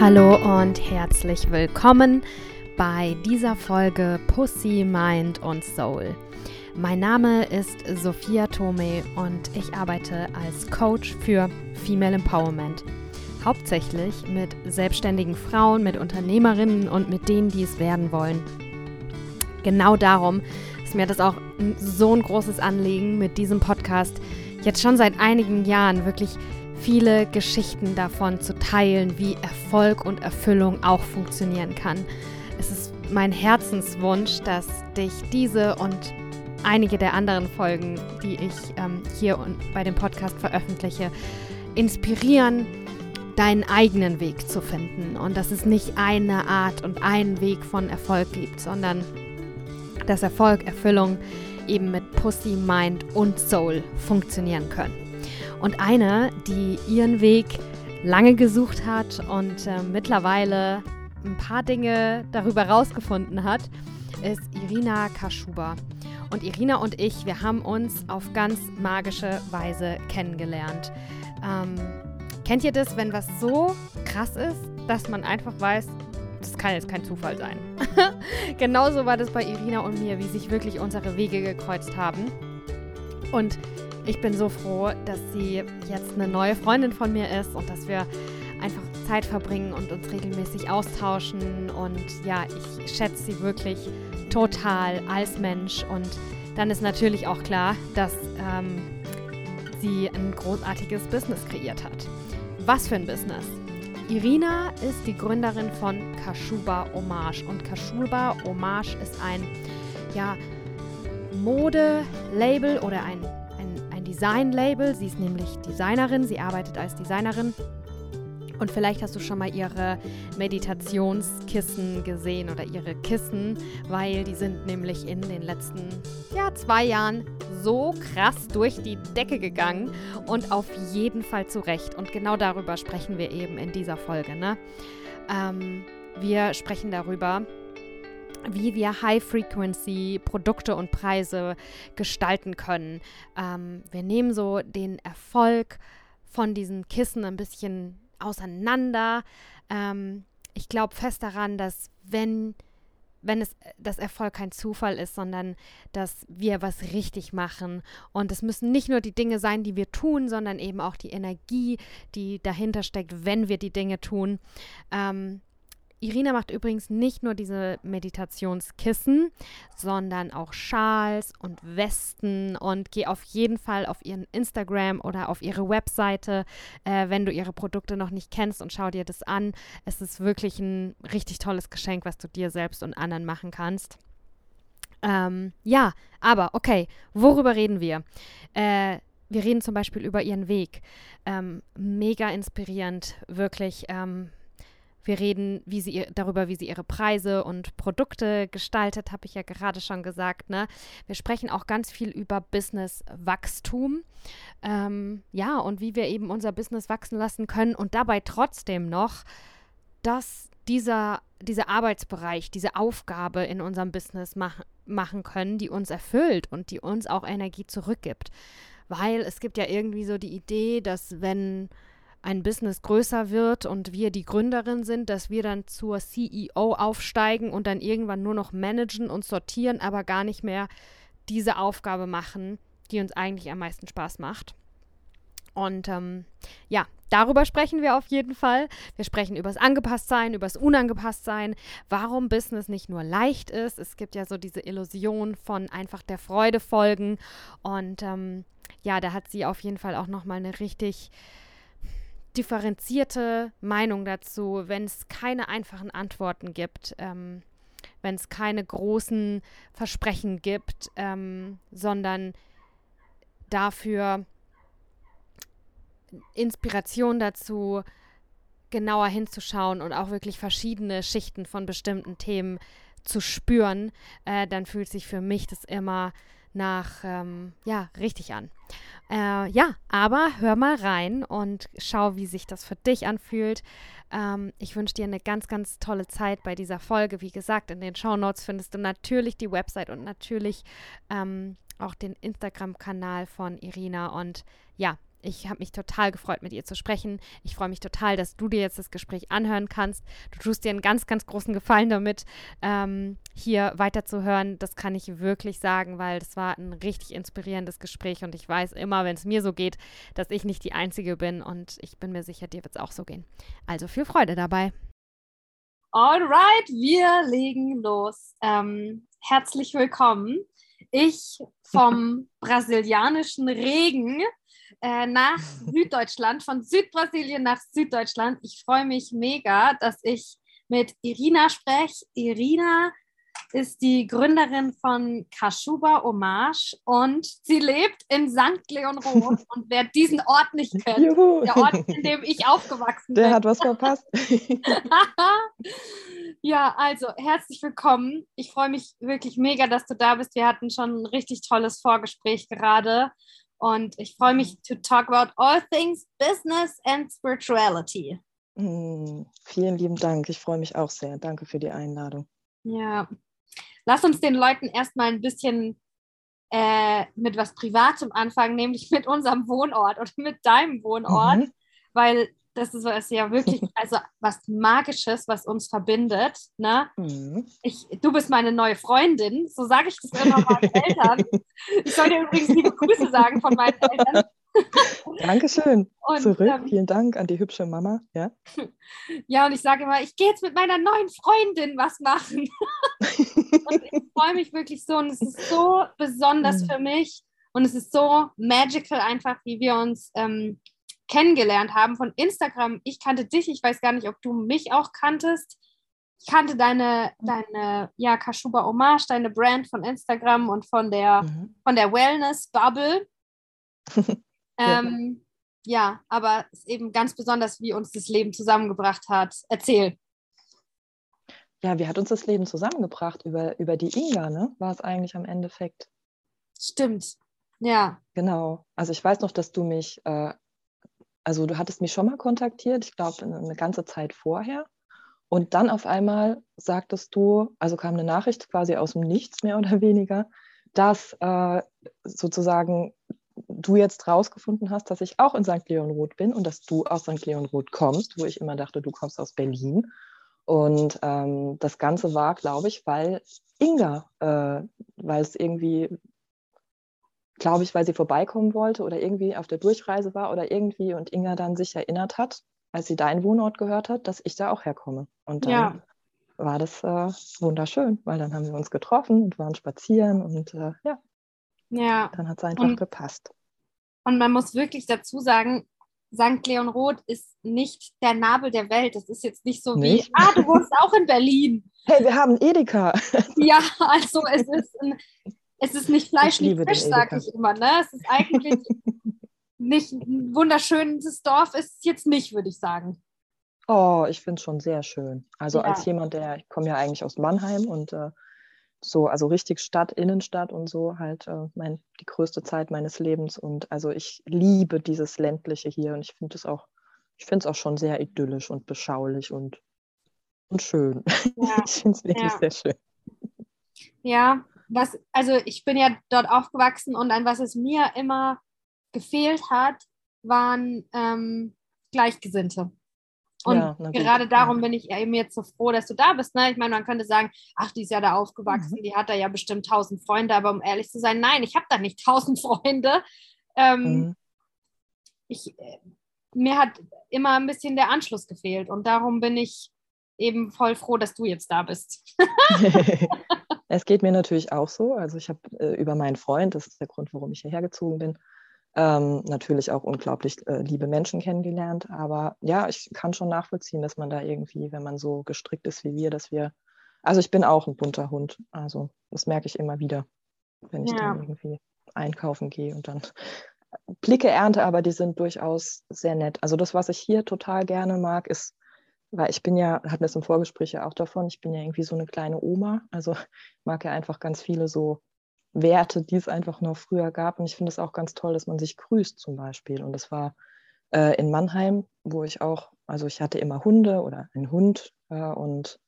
Hallo und herzlich willkommen bei dieser Folge Pussy, Mind und Soul. Mein Name ist Sophia Tome und ich arbeite als Coach für Female Empowerment. Hauptsächlich mit selbstständigen Frauen, mit Unternehmerinnen und mit denen, die es werden wollen. Genau darum ist mir das auch so ein großes Anliegen mit diesem Podcast jetzt schon seit einigen Jahren wirklich viele Geschichten davon zu teilen, wie Erfolg und Erfüllung auch funktionieren kann. Es ist mein Herzenswunsch, dass dich diese und einige der anderen Folgen, die ich ähm, hier und bei dem Podcast veröffentliche, inspirieren, deinen eigenen Weg zu finden und dass es nicht eine Art und einen Weg von Erfolg gibt, sondern dass Erfolg, Erfüllung eben mit Pussy, Mind und Soul funktionieren können. Und eine, die ihren Weg lange gesucht hat und äh, mittlerweile ein paar Dinge darüber rausgefunden hat, ist Irina Kaschuba. Und Irina und ich, wir haben uns auf ganz magische Weise kennengelernt. Ähm, kennt ihr das, wenn was so krass ist, dass man einfach weiß, das kann jetzt kein Zufall sein. Genauso war das bei Irina und mir, wie sich wirklich unsere Wege gekreuzt haben. Und ich bin so froh, dass sie jetzt eine neue Freundin von mir ist und dass wir einfach Zeit verbringen und uns regelmäßig austauschen. Und ja, ich schätze sie wirklich total als Mensch. Und dann ist natürlich auch klar, dass ähm, sie ein großartiges Business kreiert hat. Was für ein Business? Irina ist die Gründerin von Kashuba Homage. Und Kashuba Homage ist ein ja, Mode-Label oder ein Design-Label. Sie ist nämlich Designerin, sie arbeitet als Designerin. Und vielleicht hast du schon mal ihre Meditationskissen gesehen oder ihre Kissen, weil die sind nämlich in den letzten ja, zwei Jahren so krass durch die Decke gegangen und auf jeden Fall zurecht. Und genau darüber sprechen wir eben in dieser Folge. Ne? Ähm, wir sprechen darüber, wie wir High-Frequency-Produkte und Preise gestalten können. Ähm, wir nehmen so den Erfolg von diesen Kissen ein bisschen auseinander. Ähm, ich glaube fest daran, dass wenn wenn es das Erfolg kein Zufall ist, sondern dass wir was richtig machen. Und es müssen nicht nur die Dinge sein, die wir tun, sondern eben auch die Energie, die dahinter steckt, wenn wir die Dinge tun. Ähm, Irina macht übrigens nicht nur diese Meditationskissen, sondern auch Schals und Westen und geh auf jeden Fall auf ihren Instagram oder auf ihre Webseite, äh, wenn du ihre Produkte noch nicht kennst und schau dir das an. Es ist wirklich ein richtig tolles Geschenk, was du dir selbst und anderen machen kannst. Ähm, ja, aber okay, worüber reden wir? Äh, wir reden zum Beispiel über ihren Weg. Ähm, mega inspirierend, wirklich. Ähm, wir reden wie sie, darüber, wie sie ihre Preise und Produkte gestaltet, habe ich ja gerade schon gesagt. Ne? Wir sprechen auch ganz viel über Business-Wachstum. Ähm, ja, und wie wir eben unser Business wachsen lassen können und dabei trotzdem noch, dass dieser, dieser Arbeitsbereich, diese Aufgabe in unserem Business mach, machen können, die uns erfüllt und die uns auch Energie zurückgibt. Weil es gibt ja irgendwie so die Idee, dass wenn ein Business größer wird und wir die Gründerin sind, dass wir dann zur CEO aufsteigen und dann irgendwann nur noch managen und sortieren, aber gar nicht mehr diese Aufgabe machen, die uns eigentlich am meisten Spaß macht. Und ähm, ja, darüber sprechen wir auf jeden Fall. Wir sprechen über das Angepasstsein, über das Unangepasstsein, warum Business nicht nur leicht ist. Es gibt ja so diese Illusion von einfach der Freude folgen. Und ähm, ja, da hat sie auf jeden Fall auch nochmal eine richtig differenzierte Meinung dazu, wenn es keine einfachen Antworten gibt, ähm, wenn es keine großen Versprechen gibt, ähm, sondern dafür Inspiration dazu, genauer hinzuschauen und auch wirklich verschiedene Schichten von bestimmten Themen zu spüren, äh, dann fühlt sich für mich das immer nach, ähm, ja, richtig an. Äh, ja, aber hör mal rein und schau, wie sich das für dich anfühlt. Ähm, ich wünsche dir eine ganz, ganz tolle Zeit bei dieser Folge. Wie gesagt, in den Show Notes findest du natürlich die Website und natürlich ähm, auch den Instagram-Kanal von Irina. Und ja, ich habe mich total gefreut, mit ihr zu sprechen. Ich freue mich total, dass du dir jetzt das Gespräch anhören kannst. Du tust dir einen ganz, ganz großen Gefallen damit, ähm, hier weiterzuhören. Das kann ich wirklich sagen, weil das war ein richtig inspirierendes Gespräch und ich weiß immer, wenn es mir so geht, dass ich nicht die Einzige bin und ich bin mir sicher, dir wird es auch so gehen. Also viel Freude dabei. Alright, wir legen los. Ähm, herzlich willkommen. Ich vom brasilianischen Regen äh, nach Süddeutschland, von Südbrasilien nach Süddeutschland. Ich freue mich mega, dass ich mit Irina spreche. Irina ist die Gründerin von Kashuba Hommage und sie lebt in St. Leonrod. Und wer diesen Ort nicht kennt, Juhu. der Ort, in dem ich aufgewachsen der bin. Der hat was verpasst. ja, also herzlich willkommen. Ich freue mich wirklich mega, dass du da bist. Wir hatten schon ein richtig tolles Vorgespräch gerade. Und ich freue mich to talk about all things business and spirituality. Mm, vielen lieben Dank. Ich freue mich auch sehr. Danke für die Einladung. Ja, Lass uns den Leuten erstmal ein bisschen äh, mit was Privatem anfangen, nämlich mit unserem Wohnort oder mit deinem Wohnort, mhm. weil das ist, ist, ja wirklich also was Magisches, was uns verbindet. Ne? Mhm. Ich, du bist meine neue Freundin, so sage ich das immer meinen Eltern. Ich soll dir übrigens liebe Grüße sagen von meinen Eltern. Dankeschön. Und, Zurück. Ähm, Vielen Dank an die hübsche Mama. Ja, ja und ich sage immer, ich gehe jetzt mit meiner neuen Freundin was machen. und ich freue mich wirklich so und es ist so besonders mhm. für mich und es ist so magical einfach, wie wir uns ähm, kennengelernt haben von Instagram. Ich kannte dich, ich weiß gar nicht, ob du mich auch kanntest. Ich kannte deine, deine ja, Kashuba Hommage, deine Brand von Instagram und von der, mhm. von der Wellness Bubble. Ähm, ja. ja, aber es ist eben ganz besonders, wie uns das Leben zusammengebracht hat. Erzähl. Ja, wie hat uns das Leben zusammengebracht? Über, über die Inga, ne? War es eigentlich am Endeffekt. Stimmt. Ja. Genau. Also ich weiß noch, dass du mich, äh, also du hattest mich schon mal kontaktiert, ich glaube eine ganze Zeit vorher. Und dann auf einmal sagtest du, also kam eine Nachricht quasi aus dem Nichts mehr oder weniger, dass äh, sozusagen du jetzt rausgefunden hast, dass ich auch in St. Leonroth bin und dass du aus St. Leonroth kommst, wo ich immer dachte, du kommst aus Berlin. Und ähm, das Ganze war, glaube ich, weil Inga, äh, weil es irgendwie, glaube ich, weil sie vorbeikommen wollte oder irgendwie auf der Durchreise war oder irgendwie und Inga dann sich erinnert hat, als sie deinen Wohnort gehört hat, dass ich da auch herkomme. Und dann ja. war das äh, wunderschön, weil dann haben wir uns getroffen und waren spazieren und äh, ja, ja. Dann hat es einfach und, gepasst. Und man muss wirklich dazu sagen, St. Leon Roth ist nicht der Nabel der Welt. Das ist jetzt nicht so nicht? wie, ah, du wohnst auch in Berlin. Hey, wir haben Edeka. Ja, also es ist, ein, es ist nicht Fleisch, nicht Fisch, sage ich immer. Ne? Es ist eigentlich nicht ein wunderschönes Dorf, ist es jetzt nicht, würde ich sagen. Oh, ich finde es schon sehr schön. Also ja. als jemand, der, ich komme ja eigentlich aus Mannheim und äh, so, also richtig Stadt, Innenstadt und so halt äh, mein, die größte Zeit meines Lebens. Und also ich liebe dieses ländliche hier und ich finde es auch, ich finde es auch schon sehr idyllisch und beschaulich und, und schön. Ja. ich finde es wirklich ja. sehr schön. Ja, was, also ich bin ja dort aufgewachsen und an was es mir immer gefehlt hat, waren ähm, Gleichgesinnte. Und ja, gerade darum bin ich eben jetzt so froh, dass du da bist. Ne? Ich meine, man könnte sagen, ach, die ist ja da aufgewachsen, mhm. die hat da ja bestimmt tausend Freunde, aber um ehrlich zu sein, nein, ich habe da nicht tausend Freunde. Ähm, mhm. ich, äh, mir hat immer ein bisschen der Anschluss gefehlt und darum bin ich eben voll froh, dass du jetzt da bist. es geht mir natürlich auch so. Also ich habe äh, über meinen Freund, das ist der Grund, warum ich hierher gezogen bin, ähm, natürlich auch unglaublich äh, liebe Menschen kennengelernt. Aber ja, ich kann schon nachvollziehen, dass man da irgendwie, wenn man so gestrickt ist wie wir, dass wir, also ich bin auch ein bunter Hund. Also das merke ich immer wieder, wenn ich ja. dann irgendwie einkaufen gehe und dann Blicke ernte, aber die sind durchaus sehr nett. Also das, was ich hier total gerne mag, ist, weil ich bin ja, hatten wir es im Vorgespräch ja auch davon, ich bin ja irgendwie so eine kleine Oma. Also mag ja einfach ganz viele so Werte, die es einfach noch früher gab. Und ich finde es auch ganz toll, dass man sich grüßt zum Beispiel. Und das war äh, in Mannheim, wo ich auch, also ich hatte immer Hunde oder einen Hund. Äh, und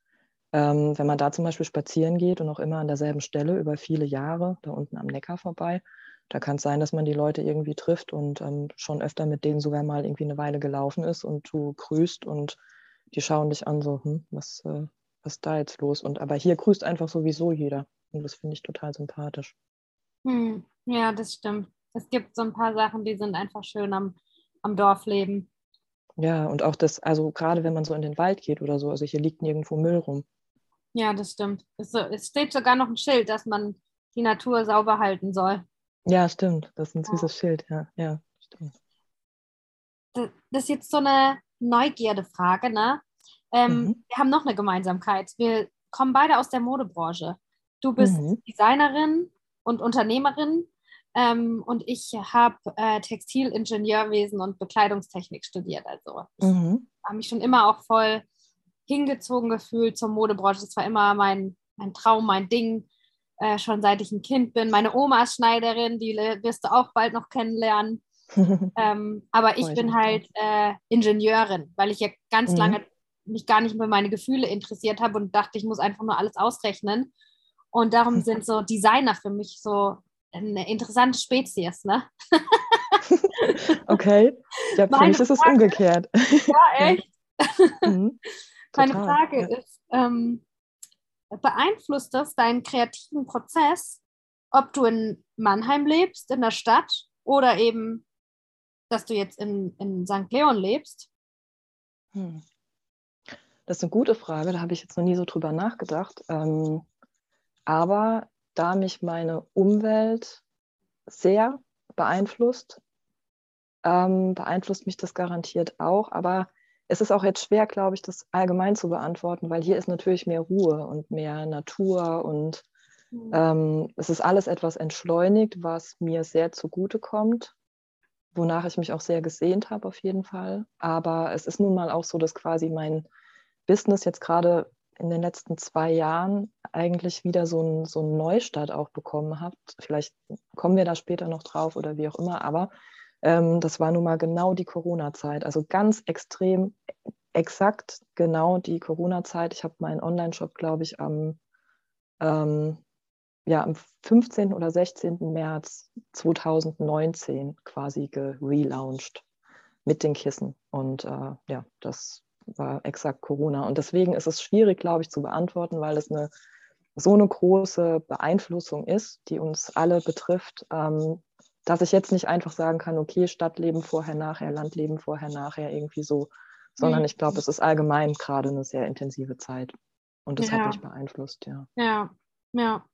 ähm, wenn man da zum Beispiel spazieren geht und auch immer an derselben Stelle über viele Jahre, da unten am Neckar vorbei, da kann es sein, dass man die Leute irgendwie trifft und ähm, schon öfter mit denen sogar mal irgendwie eine Weile gelaufen ist und du grüßt und die schauen dich an, so, hm, was, äh, was ist da jetzt los? Und aber hier grüßt einfach sowieso jeder. Und das finde ich total sympathisch. Hm, ja, das stimmt. Es gibt so ein paar Sachen, die sind einfach schön am, am Dorfleben. Ja, und auch das, also gerade wenn man so in den Wald geht oder so, also hier liegt nirgendwo Müll rum. Ja, das stimmt. Es, es steht sogar noch ein Schild, dass man die Natur sauber halten soll. Ja, stimmt. Das ist ein süßes ja. Schild, ja. ja stimmt. Das, das ist jetzt so eine Neugierde-Frage, ne? Ähm, mhm. Wir haben noch eine Gemeinsamkeit. Wir kommen beide aus der Modebranche. Du bist mhm. Designerin und Unternehmerin ähm, und ich habe äh, Textilingenieurwesen und Bekleidungstechnik studiert. Also ich mhm. habe mich schon immer auch voll hingezogen gefühlt zur Modebranche. Das war immer mein, mein Traum, mein Ding, äh, schon seit ich ein Kind bin. Meine Oma ist Schneiderin, die wirst du auch bald noch kennenlernen. ähm, aber ich bin halt äh, Ingenieurin, weil ich ja ganz mhm. lange mich gar nicht mehr meine Gefühle interessiert habe und dachte, ich muss einfach nur alles ausrechnen. Und darum sind so Designer für mich so eine interessante Spezies, ne? okay. Ja, für mich ist es umgekehrt. Ja, echt? mhm. Meine Frage ja. ist, ähm, beeinflusst das deinen kreativen Prozess, ob du in Mannheim lebst, in der Stadt oder eben, dass du jetzt in, in St. Leon lebst? Hm. Das ist eine gute Frage, da habe ich jetzt noch nie so drüber nachgedacht. Ähm, aber da mich meine Umwelt sehr beeinflusst, ähm, beeinflusst mich das garantiert auch. Aber es ist auch jetzt schwer, glaube ich, das allgemein zu beantworten, weil hier ist natürlich mehr Ruhe und mehr Natur und mhm. ähm, es ist alles etwas entschleunigt, was mir sehr zugute kommt, wonach ich mich auch sehr gesehnt habe auf jeden Fall. Aber es ist nun mal auch so, dass quasi mein Business jetzt gerade in den letzten zwei Jahren eigentlich wieder so einen so Neustart auch bekommen hat. Vielleicht kommen wir da später noch drauf oder wie auch immer, aber ähm, das war nun mal genau die Corona-Zeit. Also ganz extrem exakt genau die Corona-Zeit. Ich habe meinen Online-Shop, glaube ich, am, ähm, ja, am 15. oder 16. März 2019 quasi gelauncht mit den Kissen. Und äh, ja, das war exakt Corona. Und deswegen ist es schwierig, glaube ich, zu beantworten, weil es eine so eine große Beeinflussung ist, die uns alle betrifft, ähm, dass ich jetzt nicht einfach sagen kann, okay, Stadtleben vorher, nachher, Landleben vorher, nachher, irgendwie so, sondern mhm. ich glaube, es ist allgemein gerade eine sehr intensive Zeit. Und das ja. hat mich beeinflusst, ja. Ja, ja.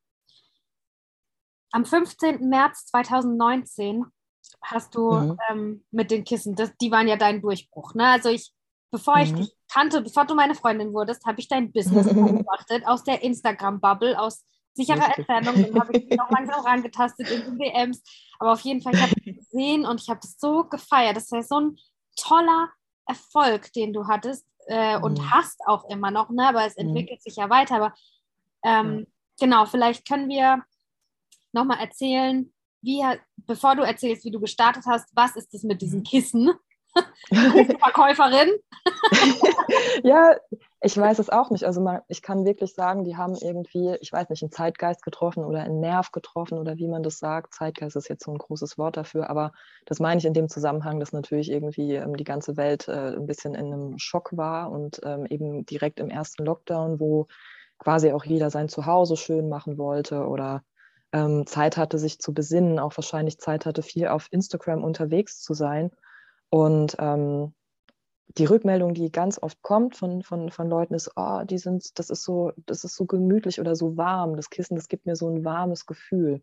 Am 15. März 2019 hast du mhm. ähm, mit den Kissen, das, die waren ja dein Durchbruch. Ne? Also ich Bevor mhm. ich dich kannte, bevor du meine Freundin wurdest, habe ich dein Business beobachtet aus der Instagram-Bubble, aus sicherer Richtig. Entfernung. Dann habe ich dich noch langsam rangetastet in den DMs. Aber auf jeden Fall, ich habe es gesehen und ich habe das so gefeiert. Das ist so ein toller Erfolg, den du hattest äh, und mhm. hast auch immer noch, ne? aber es mhm. entwickelt sich ja weiter. Aber ähm, genau, vielleicht können wir nochmal erzählen, wie, bevor du erzählst, wie du gestartet hast, was ist es mit diesen. Kissen? Verkäuferin? ja, ich weiß es auch nicht. Also man, ich kann wirklich sagen, die haben irgendwie, ich weiß nicht, einen Zeitgeist getroffen oder einen Nerv getroffen oder wie man das sagt. Zeitgeist ist jetzt so ein großes Wort dafür, aber das meine ich in dem Zusammenhang, dass natürlich irgendwie ähm, die ganze Welt äh, ein bisschen in einem Schock war und ähm, eben direkt im ersten Lockdown, wo quasi auch jeder sein Zuhause schön machen wollte oder ähm, Zeit hatte, sich zu besinnen, auch wahrscheinlich Zeit hatte, viel auf Instagram unterwegs zu sein. Und ähm, die Rückmeldung, die ganz oft kommt von, von, von Leuten, ist, oh, die sind, das ist so, das ist so gemütlich oder so warm. Das Kissen, das gibt mir so ein warmes Gefühl.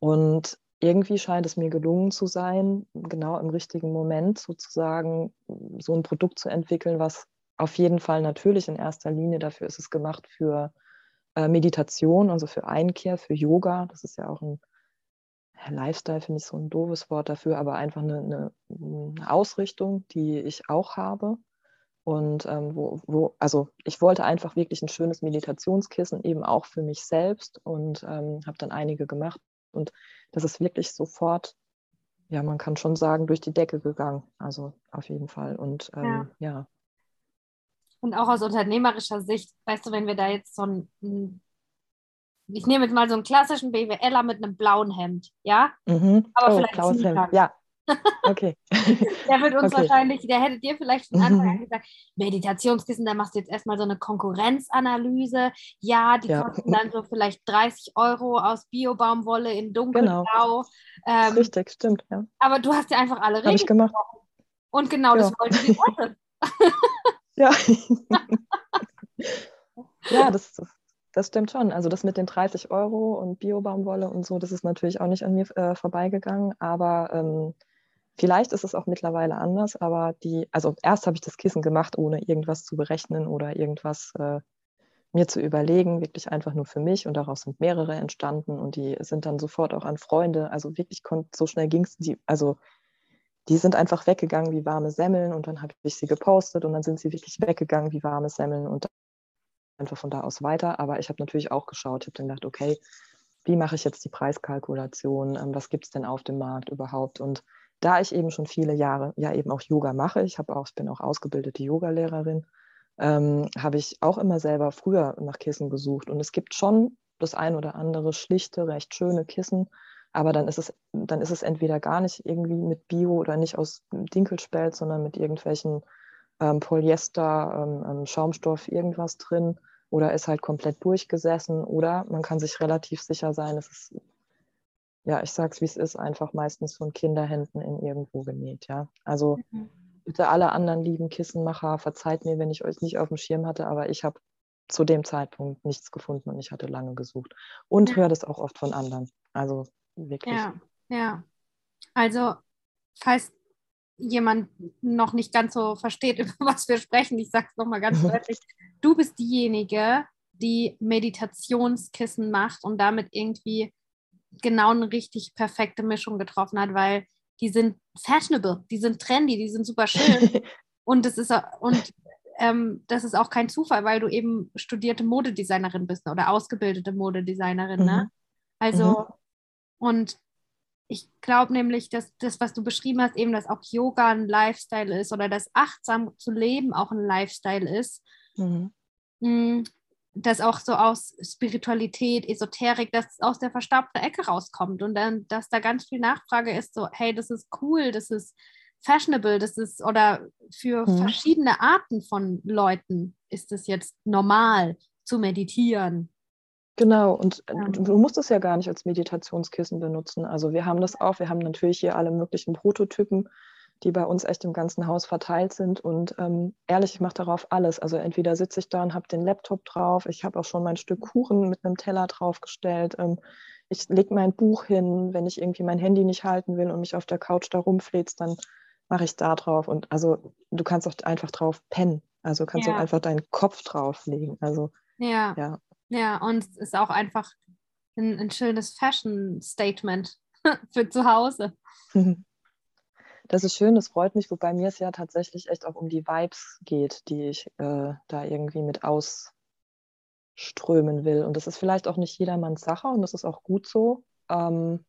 Und irgendwie scheint es mir gelungen zu sein, genau im richtigen Moment sozusagen so ein Produkt zu entwickeln, was auf jeden Fall natürlich in erster Linie dafür ist es gemacht für äh, Meditation, also für Einkehr, für Yoga. Das ist ja auch ein Lifestyle finde ich so ein doofes Wort dafür, aber einfach eine, eine, eine Ausrichtung, die ich auch habe. Und ähm, wo, wo, also ich wollte einfach wirklich ein schönes Meditationskissen, eben auch für mich selbst und ähm, habe dann einige gemacht. Und das ist wirklich sofort, ja, man kann schon sagen, durch die Decke gegangen. Also auf jeden Fall. Und ähm, ja. ja. Und auch aus unternehmerischer Sicht, weißt du, wenn wir da jetzt so ein, ich nehme jetzt mal so einen klassischen BWLer mit einem blauen Hemd, ja? Mhm. Aber oh, vielleicht blaues. Hemd. Ja. Okay. Der wird uns Okay. wahrscheinlich, der hätte dir vielleicht von Anfang an Mhm. gesagt, Meditationskissen, da machst du jetzt erstmal so eine Konkurrenzanalyse. Ja, die Ja. kosten dann so vielleicht 30 Euro aus Biobaumwolle in dunkelblau. Genau. Ähm, Richtig, stimmt, ja. aber du hast ja einfach alle Habe ich Regeln. gemacht. Und genau das Ja. wollten die Leute. Ja. ja, das, das, stimmt schon. Also das mit den 30 Euro und Biobaumwolle und so, das ist natürlich auch nicht an mir äh, vorbeigegangen. Aber ähm, vielleicht ist es auch mittlerweile anders. Aber die, also erst habe ich das Kissen gemacht, ohne irgendwas zu berechnen oder irgendwas äh, mir zu überlegen, wirklich einfach nur für mich. Und daraus sind mehrere entstanden und die sind dann sofort auch an Freunde. Also wirklich so schnell ging es. Also die sind einfach weggegangen wie warme Semmeln und dann habe ich sie gepostet und dann sind sie wirklich weggegangen wie warme Semmeln und einfach von da aus weiter. Aber ich habe natürlich auch geschaut, habe dann gedacht, okay, wie mache ich jetzt die Preiskalkulation? Ähm, was gibt es denn auf dem Markt überhaupt? Und da ich eben schon viele Jahre ja eben auch Yoga mache, ich habe auch, ich bin auch ausgebildete Yogalehrerin, ähm, habe ich auch immer selber früher nach Kissen gesucht. Und es gibt schon das ein oder andere schlichte, recht schöne Kissen, aber dann ist es, dann ist es entweder gar nicht irgendwie mit Bio oder nicht aus Dinkelspelz, sondern mit irgendwelchen ähm, Polyester, ähm, ähm, Schaumstoff, irgendwas drin oder ist halt komplett durchgesessen oder man kann sich relativ sicher sein, es ist, ja, ich sag's wie es ist, einfach meistens von Kinderhänden in irgendwo genäht, ja. Also Mhm. bitte alle anderen lieben Kissenmacher, verzeiht mir, wenn ich euch nicht auf dem Schirm hatte, aber ich habe zu dem Zeitpunkt nichts gefunden und ich hatte lange gesucht. Und höre das auch oft von anderen. Also wirklich. Ja, ja. Also, falls jemand noch nicht ganz so versteht, über was wir sprechen, ich sage es nochmal ganz deutlich, du bist diejenige, die Meditationskissen macht und damit irgendwie genau eine richtig perfekte Mischung getroffen hat, weil die sind fashionable, die sind trendy, die sind super schön und das ist auch- und ähm, das ist auch kein Zufall, weil du eben studierte Modedesignerin bist oder ausgebildete Modedesignerin, ne? Mhm. Und ich glaube nämlich, dass das, was du beschrieben hast, eben, dass auch Yoga ein Lifestyle ist oder dass achtsam zu leben auch ein Lifestyle ist, Mhm. mh, dass auch so aus Spiritualität, Esoterik, dass es aus der verstaubten Ecke rauskommt und dann, dass da ganz viel Nachfrage ist, so, hey, das ist cool, das ist fashionable, das ist, oder für Mhm. verschiedene Arten von Leuten ist es jetzt normal zu meditieren. Genau, und äh, Ähm. du, musst es ja gar nicht als Meditationskissen benutzen. Also wir haben das auch, wir haben natürlich hier alle möglichen Prototypen, die bei uns echt im ganzen Haus verteilt sind. Und ähm, ehrlich, ich mache darauf alles. Also entweder sitze ich da und habe den Laptop drauf, ich habe auch schon mein Stück Kuchen mit einem Teller draufgestellt. Ähm, ich lege mein Buch hin, wenn ich irgendwie mein Handy nicht halten will und mich auf der Couch da rumfläzt, dann mache ich da drauf. Und also du kannst auch einfach drauf pennen. Also du kannst Ja. auch einfach deinen Kopf drauflegen. Also Ja. ja. Ja, und es ist auch einfach ein, ein schönes Fashion-Statement für zu Hause. Das ist schön, das freut mich, wobei mir es ja tatsächlich echt auch um die Vibes geht, die ich äh, da irgendwie mit ausströmen will. Und das ist vielleicht auch nicht jedermanns Sache und das ist auch gut so. Ähm,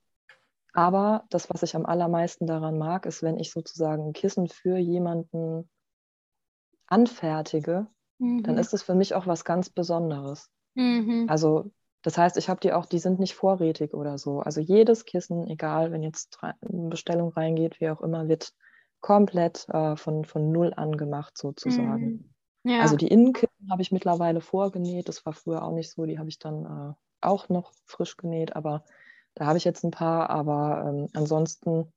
aber das, was ich am allermeisten daran mag, ist, wenn ich sozusagen ein Kissen für jemanden anfertige, dann ist es für mich auch was ganz Besonderes. Mhm. Also das heißt, ich habe die auch, die sind nicht vorrätig oder so. Also jedes Kissen, egal, wenn jetzt eine Bestellung reingeht, wie auch immer, wird komplett äh, von, von null an gemacht sozusagen. Mhm. Ja. Also die Innenkissen habe ich mittlerweile vorgenäht. Das war früher auch nicht so. Die habe ich dann äh, auch noch frisch genäht, aber da habe ich jetzt ein paar. Aber ähm, ansonsten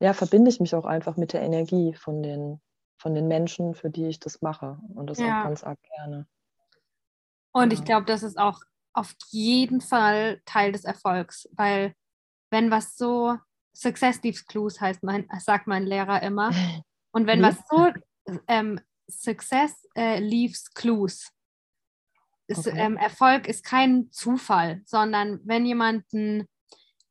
ja, verbinde ich mich auch einfach mit der Energie von den, von den Menschen, für die ich das mache. Und das Ja. auch ganz arg gerne. Und ich Ja. glaube, das ist auch auf jeden Fall Teil des Erfolgs, weil wenn was so Success leaves clues heißt mein, sagt mein Lehrer immer. Und wenn Wie? was so ähm, Success äh, leaves clues. Ist, Okay. ähm, Erfolg ist kein Zufall, sondern wenn jemand einen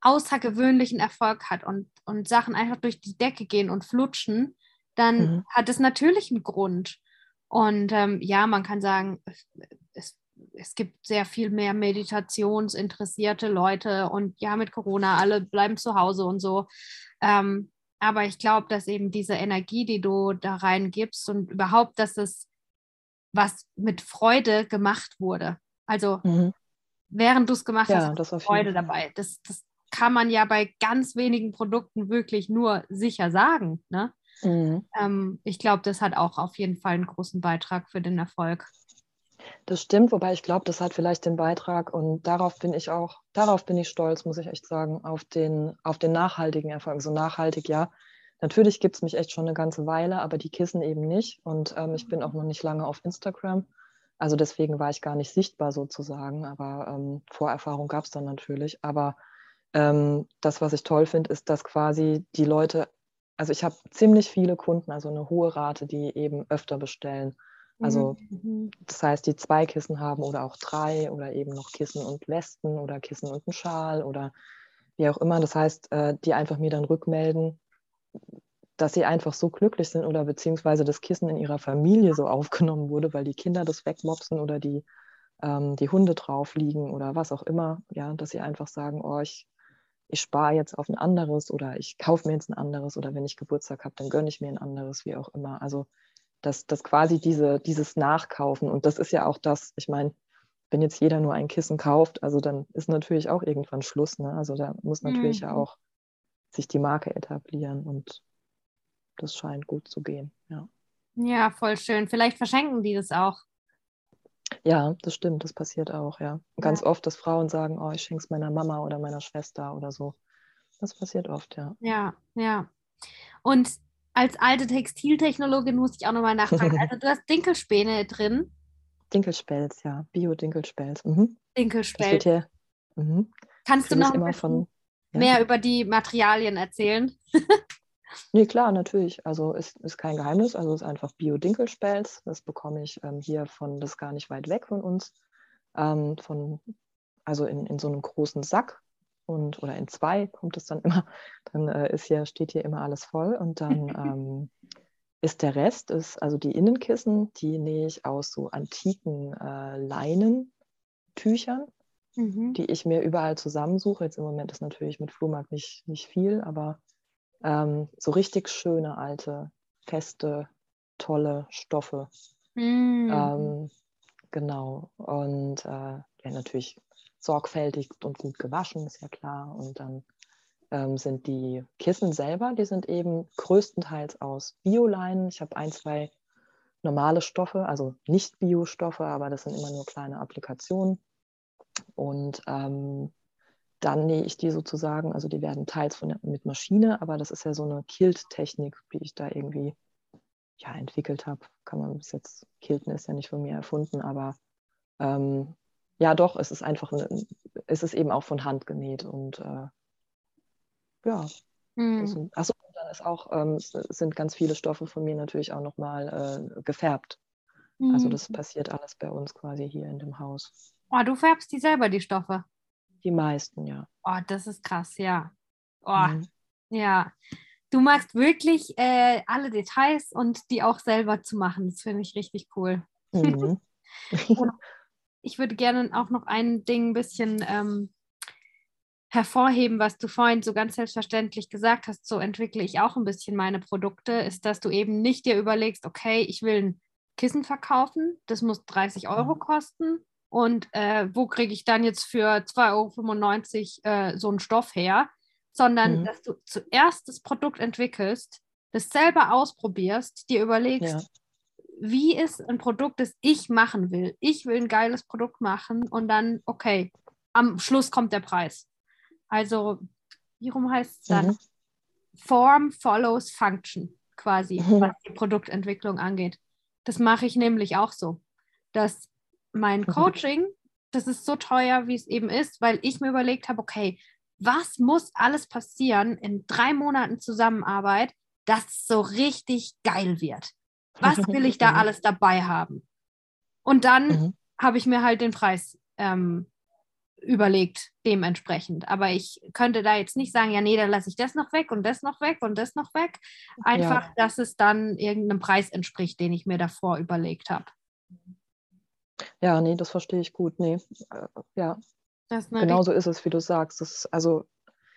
außergewöhnlichen Erfolg hat und, und Sachen einfach durch die Decke gehen und flutschen, dann Mhm. hat es natürlich einen Grund. Und ähm, ja, man kann sagen, es, es gibt sehr viel mehr meditationsinteressierte Leute und ja, mit Corona, alle bleiben zu Hause und so. Ähm, aber ich glaube, dass eben diese Energie, die du da reingibst und überhaupt, dass es was mit Freude gemacht wurde. Also Mhm. während du es gemacht Ja, hast, das Freude dabei. Das, das kann man ja bei ganz wenigen Produkten wirklich nur sicher sagen. Ne? Mhm. Ähm, ich glaube, das hat auch auf jeden Fall einen großen Beitrag für den Erfolg. Das stimmt, wobei ich glaube, das hat vielleicht den Beitrag und darauf bin ich auch, darauf bin ich stolz, muss ich echt sagen, auf den, auf den nachhaltigen Erfolg. So nachhaltig, ja. Natürlich gibt es mich echt schon eine ganze Weile, aber die Kissen eben nicht. Und ähm, ich bin auch noch nicht lange auf Instagram. Also deswegen war ich gar nicht sichtbar sozusagen, aber ähm, Vorerfahrung gab es dann natürlich. Aber ähm, das, was ich toll finde, ist, dass quasi die Leute, also ich habe ziemlich viele Kunden, also eine hohe Rate, die eben öfter bestellen. Also Mhm. das heißt, die zwei Kissen haben oder auch drei oder eben noch Kissen und Westen oder Kissen und einen Schal oder wie auch immer. Das heißt, äh, die einfach mir dann rückmelden, dass sie einfach so glücklich sind oder beziehungsweise das Kissen in ihrer Familie so aufgenommen wurde, weil die Kinder das wegmopsen oder die, ähm, die Hunde drauf liegen oder was auch immer. Ja, dass sie einfach sagen, oh, ich, ich spare jetzt auf ein anderes oder ich kaufe mir jetzt ein anderes oder wenn ich Geburtstag habe, dann gönne ich mir ein anderes, wie auch immer. Also dass, dass quasi diese, dieses Nachkaufen und das ist ja auch das, ich meine, wenn jetzt jeder nur ein Kissen kauft, also dann ist natürlich auch irgendwann Schluss. Ne? Also da muss natürlich ja Mhm. auch sich die Marke etablieren und das scheint gut zu gehen. Ja, Ja, voll schön. Vielleicht verschenken die das auch. ja das stimmt, das passiert auch, ja. Ganz Ja. oft, dass Frauen sagen, oh, ich schenke es meiner Mama oder meiner Schwester oder so. Das passiert oft, ja. Ja, ja. Und als alte Textiltechnologin muss ich auch nochmal nachfragen. Also du hast Dinkelspäne drin. Dinkelspelz, ja, Bio-Dinkelspelz. Mhm. Dinkelspelz. hier, mhm. Kannst du noch immer von. Ja. mehr über die Materialien erzählen? Nee, klar, natürlich. Also ist, ist kein Geheimnis. Also ist einfach Bio-Dinkelspelz. Das bekomme ich ähm, hier von, das ist gar nicht weit weg von uns. Ähm, von, also in, in so einem großen Sack und oder in zwei kommt es dann immer. Dann äh, ist hier, steht hier immer alles voll. Und dann ähm, ist der Rest, ist, also die Innenkissen, die nähe ich aus so antiken äh, Leinentüchern Mhm. die ich mir überall zusammensuche. Jetzt im Moment ist natürlich mit Flohmarkt nicht, nicht viel, aber ähm, so richtig schöne, alte, feste, tolle Stoffe. Mhm. Ähm, genau. Und äh, ja, natürlich sorgfältig und gut gewaschen, ist ja klar. Und dann ähm, sind die Kissen selber, die sind eben größtenteils aus Bioleinen. Ich habe ein, zwei normale Stoffe, also nicht Biostoffe, aber das sind immer nur kleine Applikationen. Und ähm, dann nähe ich die sozusagen, also die werden teils von, mit Maschine, aber das ist ja so eine Kilt-Technik, die ich da irgendwie ja, entwickelt habe. Kann man bis jetzt, Kilten ist ja nicht von mir erfunden, aber ähm, ja doch, es ist einfach, eine, es ist eben auch von Hand genäht und äh, ja, Mhm. achso, und dann ist auch, ähm, sind ganz viele Stoffe von mir natürlich auch nochmal äh, gefärbt. Also Mhm. das passiert alles bei uns quasi hier in dem Haus. Oh, du färbst die selber, die Stoffe. Die meisten, ja. Oh, das ist krass, ja. Oh, Mhm. ja. Du magst wirklich äh, alle Details und die auch selber zu machen. Das finde ich richtig cool. Mhm. Ich würde gerne auch noch ein Ding ein bisschen ähm, hervorheben, was du vorhin so ganz selbstverständlich gesagt hast. So entwickle ich auch ein bisschen meine Produkte, ist, dass du eben nicht dir überlegst, okay, ich will ein Kissen verkaufen, das muss 30 Euro Mhm. kosten. Und äh, wo kriege ich dann jetzt für 2,95 Euro äh, so einen Stoff her? Sondern, Mhm. dass du zuerst das Produkt entwickelst, das selber ausprobierst, dir überlegst, Ja. Wie ist ein Produkt, das ich machen will. Ich will ein geiles Produkt machen und dann, okay, am Schluss kommt der Preis. Also, wie rum heißt es dann? Mhm. Form follows Function, quasi, Mhm. was die Produktentwicklung angeht. Das mache ich nämlich auch so, dass mein Mhm. Coaching, das ist so teuer, wie es eben ist, weil ich mir überlegt habe, okay, was muss alles passieren in drei Monaten Zusammenarbeit, dass es so richtig geil wird? Was will ich da Mhm. alles dabei haben? Und dann Mhm. habe ich mir halt den Preis ähm, überlegt, dementsprechend. Aber ich könnte da jetzt nicht sagen, ja, nee, dann lasse ich das noch weg und das noch weg und das noch weg. Einfach, dass es dann irgendeinem Preis entspricht, den ich mir davor überlegt habe. Ja, nee, das verstehe ich gut. Nee, äh, ja, Das ist eine genau so ist es, wie du sagst. Das, also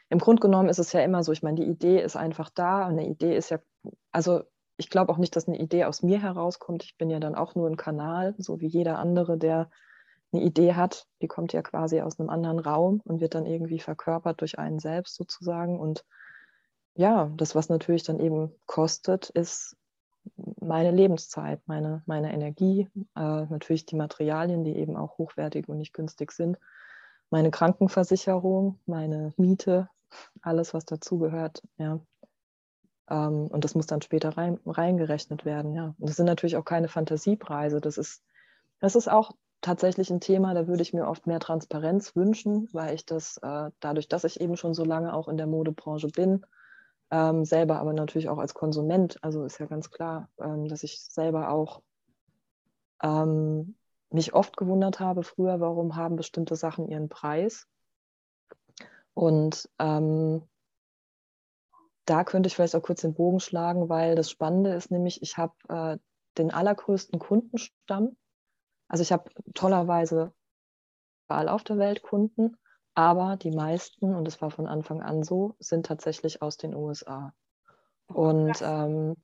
im Grunde genommen ist es ja immer so, ich meine, die Idee ist einfach da und eine Idee ist ja, also ich glaube auch nicht, dass eine Idee aus mir herauskommt. Ich bin ja dann auch nur ein Kanal, so wie jeder andere, der eine Idee hat, die kommt ja quasi aus einem anderen Raum und wird dann irgendwie verkörpert durch einen selbst sozusagen. Und ja, das, was natürlich dann eben kostet, ist meine Lebenszeit, meine, meine Energie, äh, natürlich die Materialien, die eben auch hochwertig und nicht günstig sind, meine Krankenversicherung, meine Miete, alles, was dazugehört, ja. Ähm, und das muss dann später rein, reingerechnet werden, ja. Und das sind natürlich auch keine Fantasiepreise. Das ist, das ist auch tatsächlich ein Thema, da würde ich mir oft mehr Transparenz wünschen, weil ich das äh, dadurch, dass ich eben schon so lange auch in der Modebranche bin, ähm, selber aber natürlich auch als Konsument, also ist ja ganz klar, ähm, dass ich selber auch ähm, mich oft gewundert habe früher, warum haben bestimmte Sachen ihren Preis. Und ähm, da könnte ich vielleicht auch kurz den Bogen schlagen, weil das Spannende ist nämlich, ich habe äh, den allergrößten Kundenstamm. Also ich habe tollerweise überall auf der Welt Kunden, aber die meisten, und das war von Anfang an so, sind tatsächlich aus den USA. Und ähm,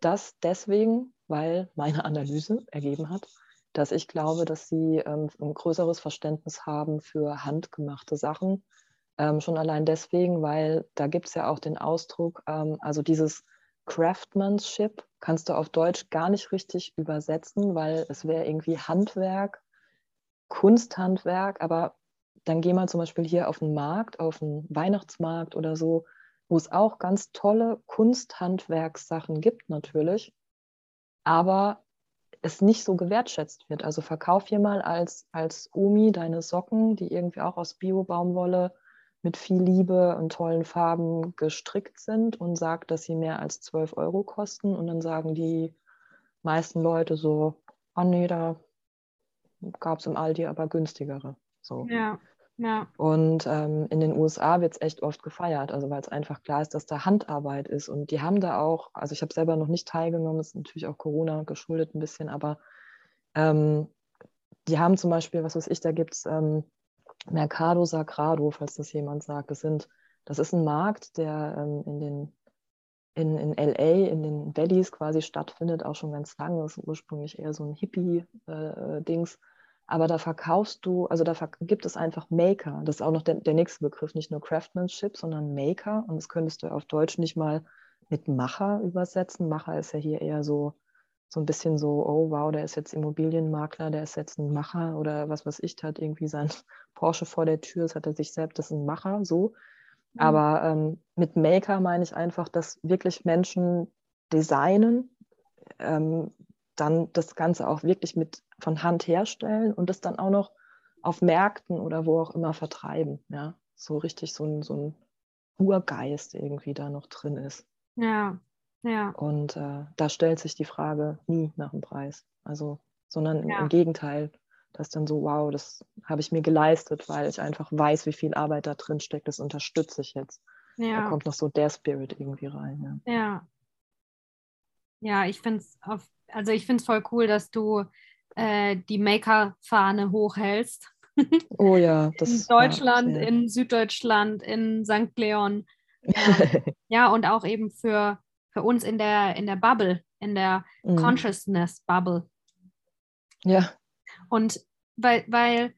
das deswegen, weil meine Analyse ergeben hat, dass ich glaube, dass sie ähm, ein größeres Verständnis haben für handgemachte Sachen. Ähm, schon allein deswegen, weil da gibt es ja auch den Ausdruck, ähm, also dieses Craftsmanship kannst du auf Deutsch gar nicht richtig übersetzen, weil es wäre irgendwie Handwerk, Kunsthandwerk, aber dann geh mal zum Beispiel hier auf den Markt, auf den Weihnachtsmarkt oder so, wo es auch ganz tolle Kunsthandwerkssachen gibt natürlich, aber es nicht so gewertschätzt wird. Also verkauf hier mal als, als Omi deine Socken, die irgendwie auch aus Bio-Baumwolle mit viel Liebe und tollen Farben gestrickt sind und sag, dass sie mehr als 12 Euro kosten. Und dann sagen die meisten Leute so, oh nee, da gab es im Aldi aber günstigere. So. Ja. Ja. Und ähm, in den USA wird es echt oft gefeiert, also weil es einfach klar ist, dass da Handarbeit ist. Und die haben da auch, also ich habe selber noch nicht teilgenommen, ist natürlich auch Corona geschuldet ein bisschen, aber ähm, die haben zum Beispiel, was weiß ich, da gibt es ähm, Mercado Sagrado, falls das jemand sagt. Das, sind, das ist ein Markt, der ähm, in den in, in LA, in den Valleys quasi stattfindet, auch schon ganz lange. Das ist ursprünglich eher so ein Hippie-Dings. Äh, aber da verkaufst du, also da gibt es einfach Maker. Das ist auch noch der, der nächste Begriff, nicht nur Craftsmanship, sondern Maker. Und das könntest du auf Deutsch nicht mal mit Macher übersetzen. Macher ist ja hier eher so, so ein bisschen so, oh wow, der ist jetzt Immobilienmakler, der ist jetzt ein Macher oder was weiß ich, hat irgendwie sein Porsche vor der Tür, das hat er sich selbst, das ist ein Macher, so. Mhm. Aber ähm, mit Maker meine ich einfach, dass wirklich Menschen designen, ähm, dann das Ganze auch wirklich mit von Hand herstellen und das dann auch noch auf Märkten oder wo auch immer vertreiben. Ja, so richtig so ein, so ein Urgeist irgendwie da noch drin ist. Ja, ja. Und äh, da stellt sich die Frage nie nach dem Preis. Also, sondern ja. im Gegenteil, das ist dann so, wow, das habe ich mir geleistet, weil ich einfach weiß, wie viel Arbeit da drin steckt. Das unterstütze ich jetzt. Ja. Da kommt noch so der Spirit irgendwie rein. Ja, ja. ja ich finde es also ich finde es voll cool, dass du äh, die Maker-Fahne hochhältst. Oh ja, das In Deutschland, ja, in Süddeutschland, in St. Leon. ja, und auch eben für, für uns in der, in der Bubble, in der mhm. Consciousness-Bubble. Ja. Und weil, weil,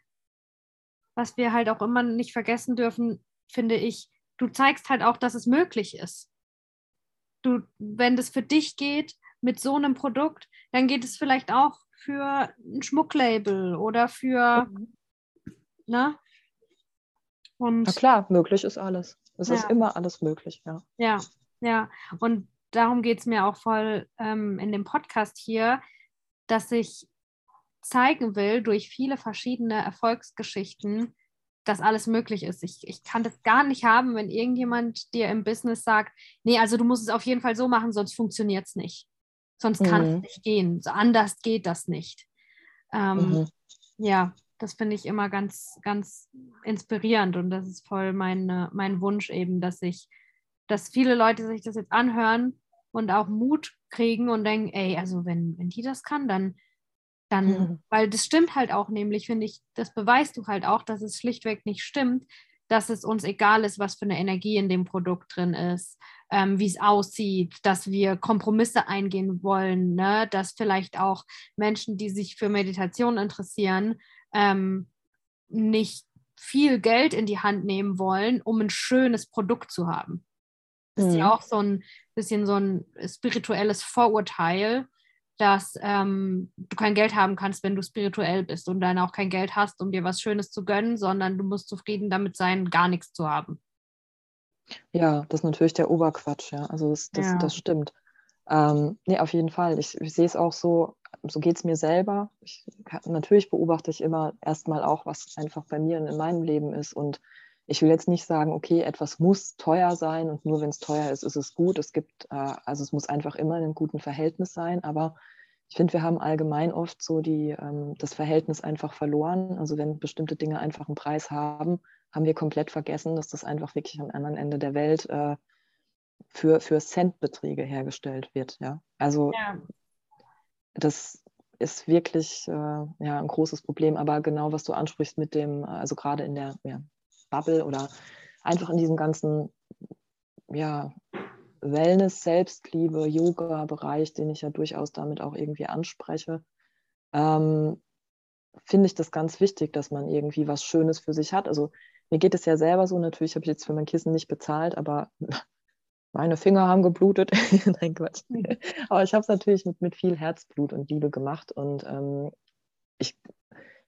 was wir halt auch immer nicht vergessen dürfen, finde ich, du zeigst halt auch, dass es möglich ist. Du, wenn das für dich geht, mit so einem Produkt, dann geht es vielleicht auch für ein Schmucklabel oder für, mhm. ne? Und, Na klar, möglich ist alles. Es ja. ist immer alles möglich, ja. Ja, ja. Und darum geht es mir auch voll ähm, in dem Podcast hier, dass ich zeigen will durch viele verschiedene Erfolgsgeschichten, dass alles möglich ist. Ich, ich kann das gar nicht haben, wenn irgendjemand dir im Business sagt, nee, also du musst es auf jeden Fall so machen, sonst funktioniert es nicht. Sonst kann es mhm. nicht gehen. So anders geht das nicht. Ähm, mhm. Ja, das finde ich immer ganz, ganz inspirierend und das ist voll mein, mein Wunsch eben, dass ich, dass viele Leute sich das jetzt anhören und auch Mut kriegen und denken, ey, also wenn, wenn die das kann, dann, dann, mhm. weil das stimmt halt auch nämlich, finde ich, das beweist du halt auch, dass es schlichtweg nicht stimmt, dass es uns egal ist, was für eine Energie in dem Produkt drin ist, ähm, wie es aussieht, dass wir Kompromisse eingehen wollen, ne? dass vielleicht auch Menschen, die sich für Meditation interessieren, ähm, nicht viel Geld in die Hand nehmen wollen, um ein schönes Produkt zu haben. Das ist ja Mhm. auch so ein bisschen so ein spirituelles Vorurteil, dass ähm, du kein Geld haben kannst, wenn du spirituell bist und dann auch kein Geld hast, um dir was Schönes zu gönnen, sondern du musst zufrieden damit sein, gar nichts zu haben. Ja, das ist natürlich der Oberquatsch, ja. Also das, das, Ja. das stimmt. Ähm, nee, auf jeden Fall. Ich, ich sehe es auch so, so geht es mir selber. Ich, natürlich beobachte ich immer erstmal auch, was einfach bei mir in meinem Leben ist. Und ich will jetzt nicht sagen, okay, etwas muss teuer sein und nur wenn es teuer ist, ist es gut. Es gibt, äh, also es muss einfach immer in einem guten Verhältnis sein. Aber ich finde, wir haben allgemein oft so die, ähm, das Verhältnis einfach verloren. Also wenn bestimmte Dinge einfach einen Preis haben, haben wir komplett vergessen, dass das einfach wirklich am anderen Ende der Welt äh, für, für Centbeträge hergestellt wird. Ja? Also Ja. das ist wirklich äh, ja, ein großes Problem. Aber genau, was du ansprichst mit dem, also gerade in der ja, Bubble oder einfach in diesem ganzen ja, Wellness, Selbstliebe, Yoga-Bereich, den ich ja durchaus damit auch irgendwie anspreche, ähm, finde ich das ganz wichtig, dass man irgendwie was Schönes für sich hat. Also mir geht es ja selber so, natürlich habe ich jetzt für mein Kissen nicht bezahlt, aber meine Finger haben geblutet. Nein, Quatsch. Aber ich habe es natürlich mit, mit viel Herzblut und Liebe gemacht. Und ähm, ich,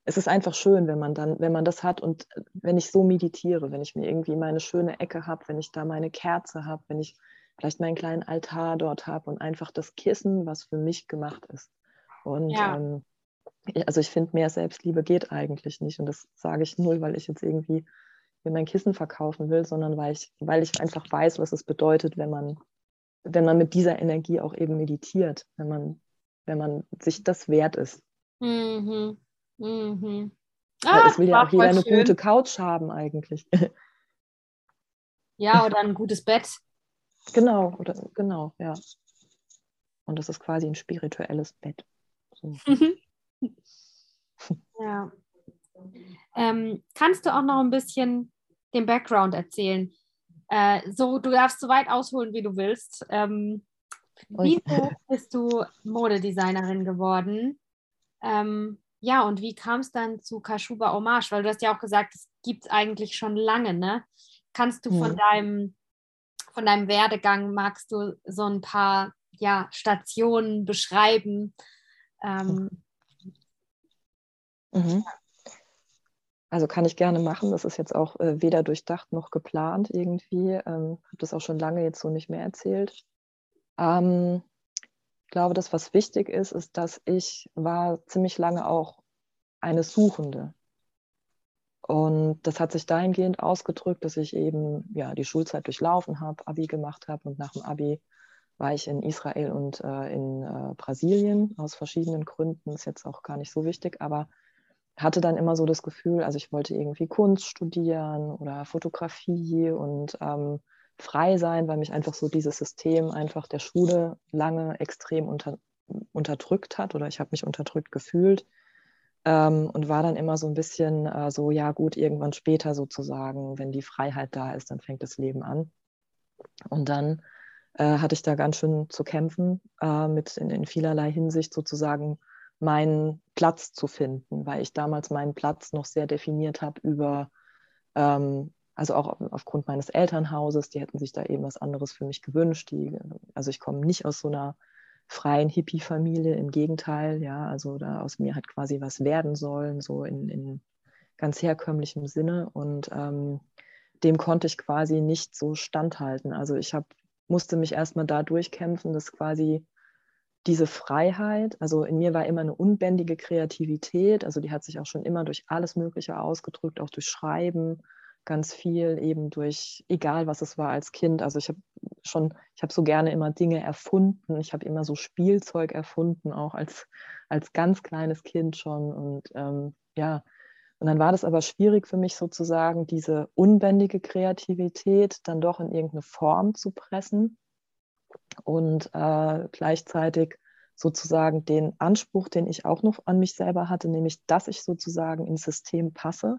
es ist einfach schön, wenn man dann, wenn man das hat und wenn ich so meditiere, wenn ich mir irgendwie meine schöne Ecke habe, wenn ich da meine Kerze habe, wenn ich vielleicht meinen kleinen Altar dort habe und einfach das Kissen, was für mich gemacht ist. Und Ja. ähm, also ich finde, mehr Selbstliebe geht eigentlich nicht. Und das sage ich null, weil ich jetzt irgendwie mir mein Kissen verkaufen will, sondern weil ich, weil ich einfach weiß, was es bedeutet, wenn man, wenn man mit dieser Energie auch eben meditiert, wenn man, wenn man sich das wert ist. Mhm. Mhm. Ah, es will ja auch jeder eine schön. gute Couch haben eigentlich. Ja, oder ein gutes Bett. genau, oder genau, ja. Und das ist quasi ein spirituelles Bett. So. Ja. Ähm, kannst du auch noch ein bisschen den Background erzählen? Äh, so, du darfst so weit ausholen, wie du willst. Ähm, wieso bist du Modedesignerin geworden? Ähm, ja, und wie kam es dann zu Kashuba Hommage? Weil du hast ja auch gesagt, es gibt es eigentlich schon lange, ne? Kannst du von Hm. deinem von deinem Werdegang magst du so ein paar ja, Stationen beschreiben? Ähm, Mhm. Also kann ich gerne machen. Das ist jetzt auch äh, weder durchdacht noch geplant irgendwie. Ähm, habe das auch schon lange jetzt so nicht mehr erzählt. Ähm, glaube, das, was wichtig ist, ist, dass ich war ziemlich lange auch eine Suchende. Und das hat sich dahingehend ausgedrückt, dass ich eben ja, die Schulzeit durchlaufen habe, Abi gemacht habe und nach dem Abi war ich in Israel und äh, in äh, Brasilien aus verschiedenen Gründen. Ist jetzt auch gar nicht so wichtig, aber hatte dann immer so das Gefühl, also ich wollte irgendwie Kunst studieren oder Fotografie und ähm, frei sein, weil mich einfach so dieses System einfach der Schule lange extrem unter, unterdrückt hat oder ich habe mich unterdrückt gefühlt ähm, und war dann immer so ein bisschen äh, so, ja gut, irgendwann später sozusagen, wenn die Freiheit da ist, dann fängt das Leben an. Und dann äh, hatte ich da ganz schön zu kämpfen, äh, mit in, in vielerlei Hinsicht sozusagen meinen Platz zu finden, weil ich damals meinen Platz noch sehr definiert habe über, ähm, also auch aufgrund meines Elternhauses, die hätten sich da eben was anderes für mich gewünscht. Die, also ich komme nicht aus so einer freien Hippie-Familie, im Gegenteil, ja, also da aus mir hat quasi was werden sollen, so in, in ganz herkömmlichem Sinne und ähm, dem konnte ich quasi nicht so standhalten. Also ich hab, musste mich erstmal da durchkämpfen, dass quasi diese Freiheit, also in mir war immer eine unbändige Kreativität, also die hat sich auch schon immer durch alles Mögliche ausgedrückt, auch durch Schreiben, ganz viel eben durch, egal was es war als Kind. Also ich habe schon, ich habe so gerne immer Dinge erfunden, ich habe immer so Spielzeug erfunden, auch als, als ganz kleines Kind schon. Und ähm, ja, und dann war das aber schwierig für mich sozusagen, diese unbändige Kreativität dann doch in irgendeine Form zu pressen und äh, gleichzeitig sozusagen den Anspruch, den ich auch noch an mich selber hatte, nämlich, dass ich sozusagen ins System passe,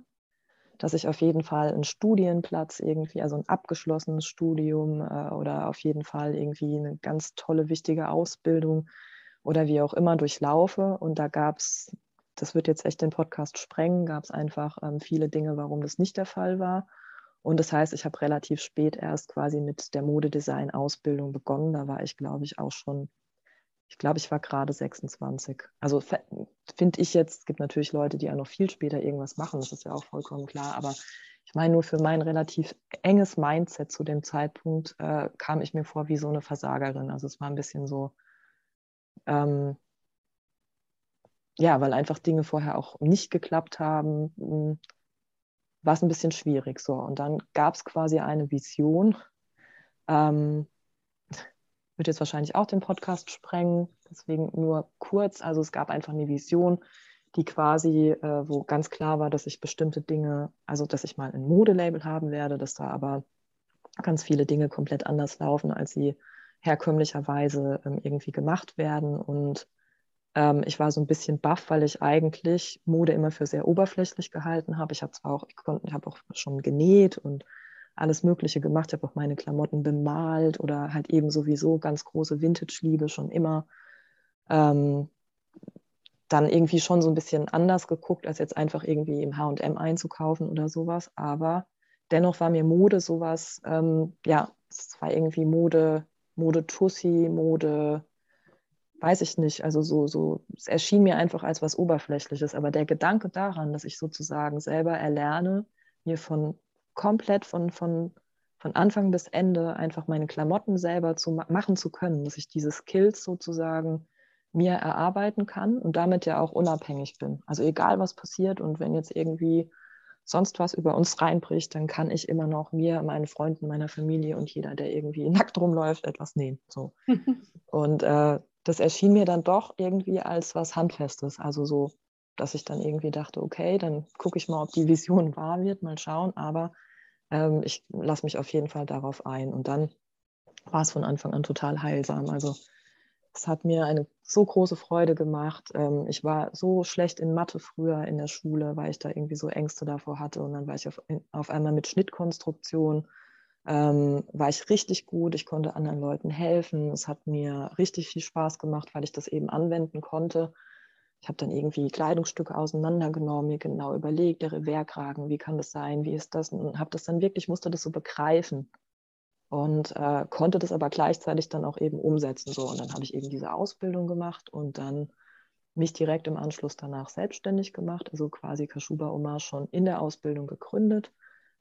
dass ich auf jeden Fall einen Studienplatz irgendwie, also ein abgeschlossenes Studium äh, oder auf jeden Fall irgendwie eine ganz tolle, wichtige Ausbildung oder wie auch immer durchlaufe. Und da gab es das wird jetzt echt den Podcast sprengen, gab es einfach ähm, viele Dinge, warum das nicht der Fall war. Und das heißt, ich habe relativ spät erst quasi mit der Modedesign-Ausbildung begonnen. Da war ich, glaube ich, auch schon, ich glaube, ich war gerade 26. Also finde ich jetzt, es gibt natürlich Leute, die ja noch viel später irgendwas machen, das ist ja auch vollkommen klar, aber ich meine, nur für mein relativ enges Mindset zu dem Zeitpunkt äh, kam ich mir vor wie so eine Versagerin. Also es war ein bisschen so, ähm, ja, weil einfach Dinge vorher auch nicht geklappt haben, hm, war es ein bisschen schwierig. So. Und dann gab es quasi eine Vision. Ähm, wird jetzt wahrscheinlich auch den Podcast sprengen, deswegen nur kurz. Also es gab einfach eine Vision, die quasi, äh, wo ganz klar war, dass ich bestimmte Dinge, also dass ich mal ein Modelabel haben werde, dass da aber ganz viele Dinge komplett anders laufen, als sie herkömmlicherweise ähm, irgendwie gemacht werden. Und ähm, ich war so ein bisschen baff, weil ich eigentlich Mode immer für sehr oberflächlich gehalten habe. Ich habe zwar auch, ich, ich habe auch schon genäht und alles Mögliche gemacht. Ich habe auch meine Klamotten bemalt oder halt eben sowieso ganz große Vintage-Liebe schon immer. Ähm, dann irgendwie schon so ein bisschen anders geguckt, als jetzt einfach irgendwie im HM einzukaufen oder sowas. Aber dennoch war mir Mode sowas, ähm, ja, es war irgendwie Mode, Mode Tussi, Mode weiß ich nicht, also so, so, es erschien mir einfach als was Oberflächliches, aber der Gedanke daran, dass ich sozusagen selber erlerne, mir von komplett von, von, von Anfang bis Ende einfach meine Klamotten selber zu ma machen zu können, dass ich diese Skills sozusagen mir erarbeiten kann und damit ja auch unabhängig bin. Also egal was passiert und wenn jetzt irgendwie sonst was über uns reinbricht, dann kann ich immer noch mir, meinen Freunden, meiner Familie und jeder, der irgendwie nackt rumläuft, etwas nähen. So. und äh, das erschien mir dann doch irgendwie als was Handfestes. Also so, dass ich dann irgendwie dachte, okay, dann gucke ich mal, ob die Vision wahr wird, mal schauen. Aber ähm, ich lasse mich auf jeden Fall darauf ein. Und dann war es von Anfang an total heilsam. Also es hat mir eine so große Freude gemacht. Ähm, ich war so schlecht in Mathe früher in der Schule, weil ich da irgendwie so Ängste davor hatte. Und dann war ich auf, auf einmal mit Schnittkonstruktion ähm, war ich richtig gut. Ich konnte anderen Leuten helfen. Es hat mir richtig viel Spaß gemacht, weil ich das eben anwenden konnte. Ich habe dann irgendwie Kleidungsstücke auseinandergenommen, mir genau überlegt, der Revers-Kragen, wie kann das sein, wie ist das? Und habe das dann wirklich, musste das so begreifen und äh, konnte das aber gleichzeitig dann auch eben umsetzen. So. Und dann habe ich eben diese Ausbildung gemacht und dann mich direkt im Anschluss danach selbstständig gemacht, also quasi Kashuba Omar schon in der Ausbildung gegründet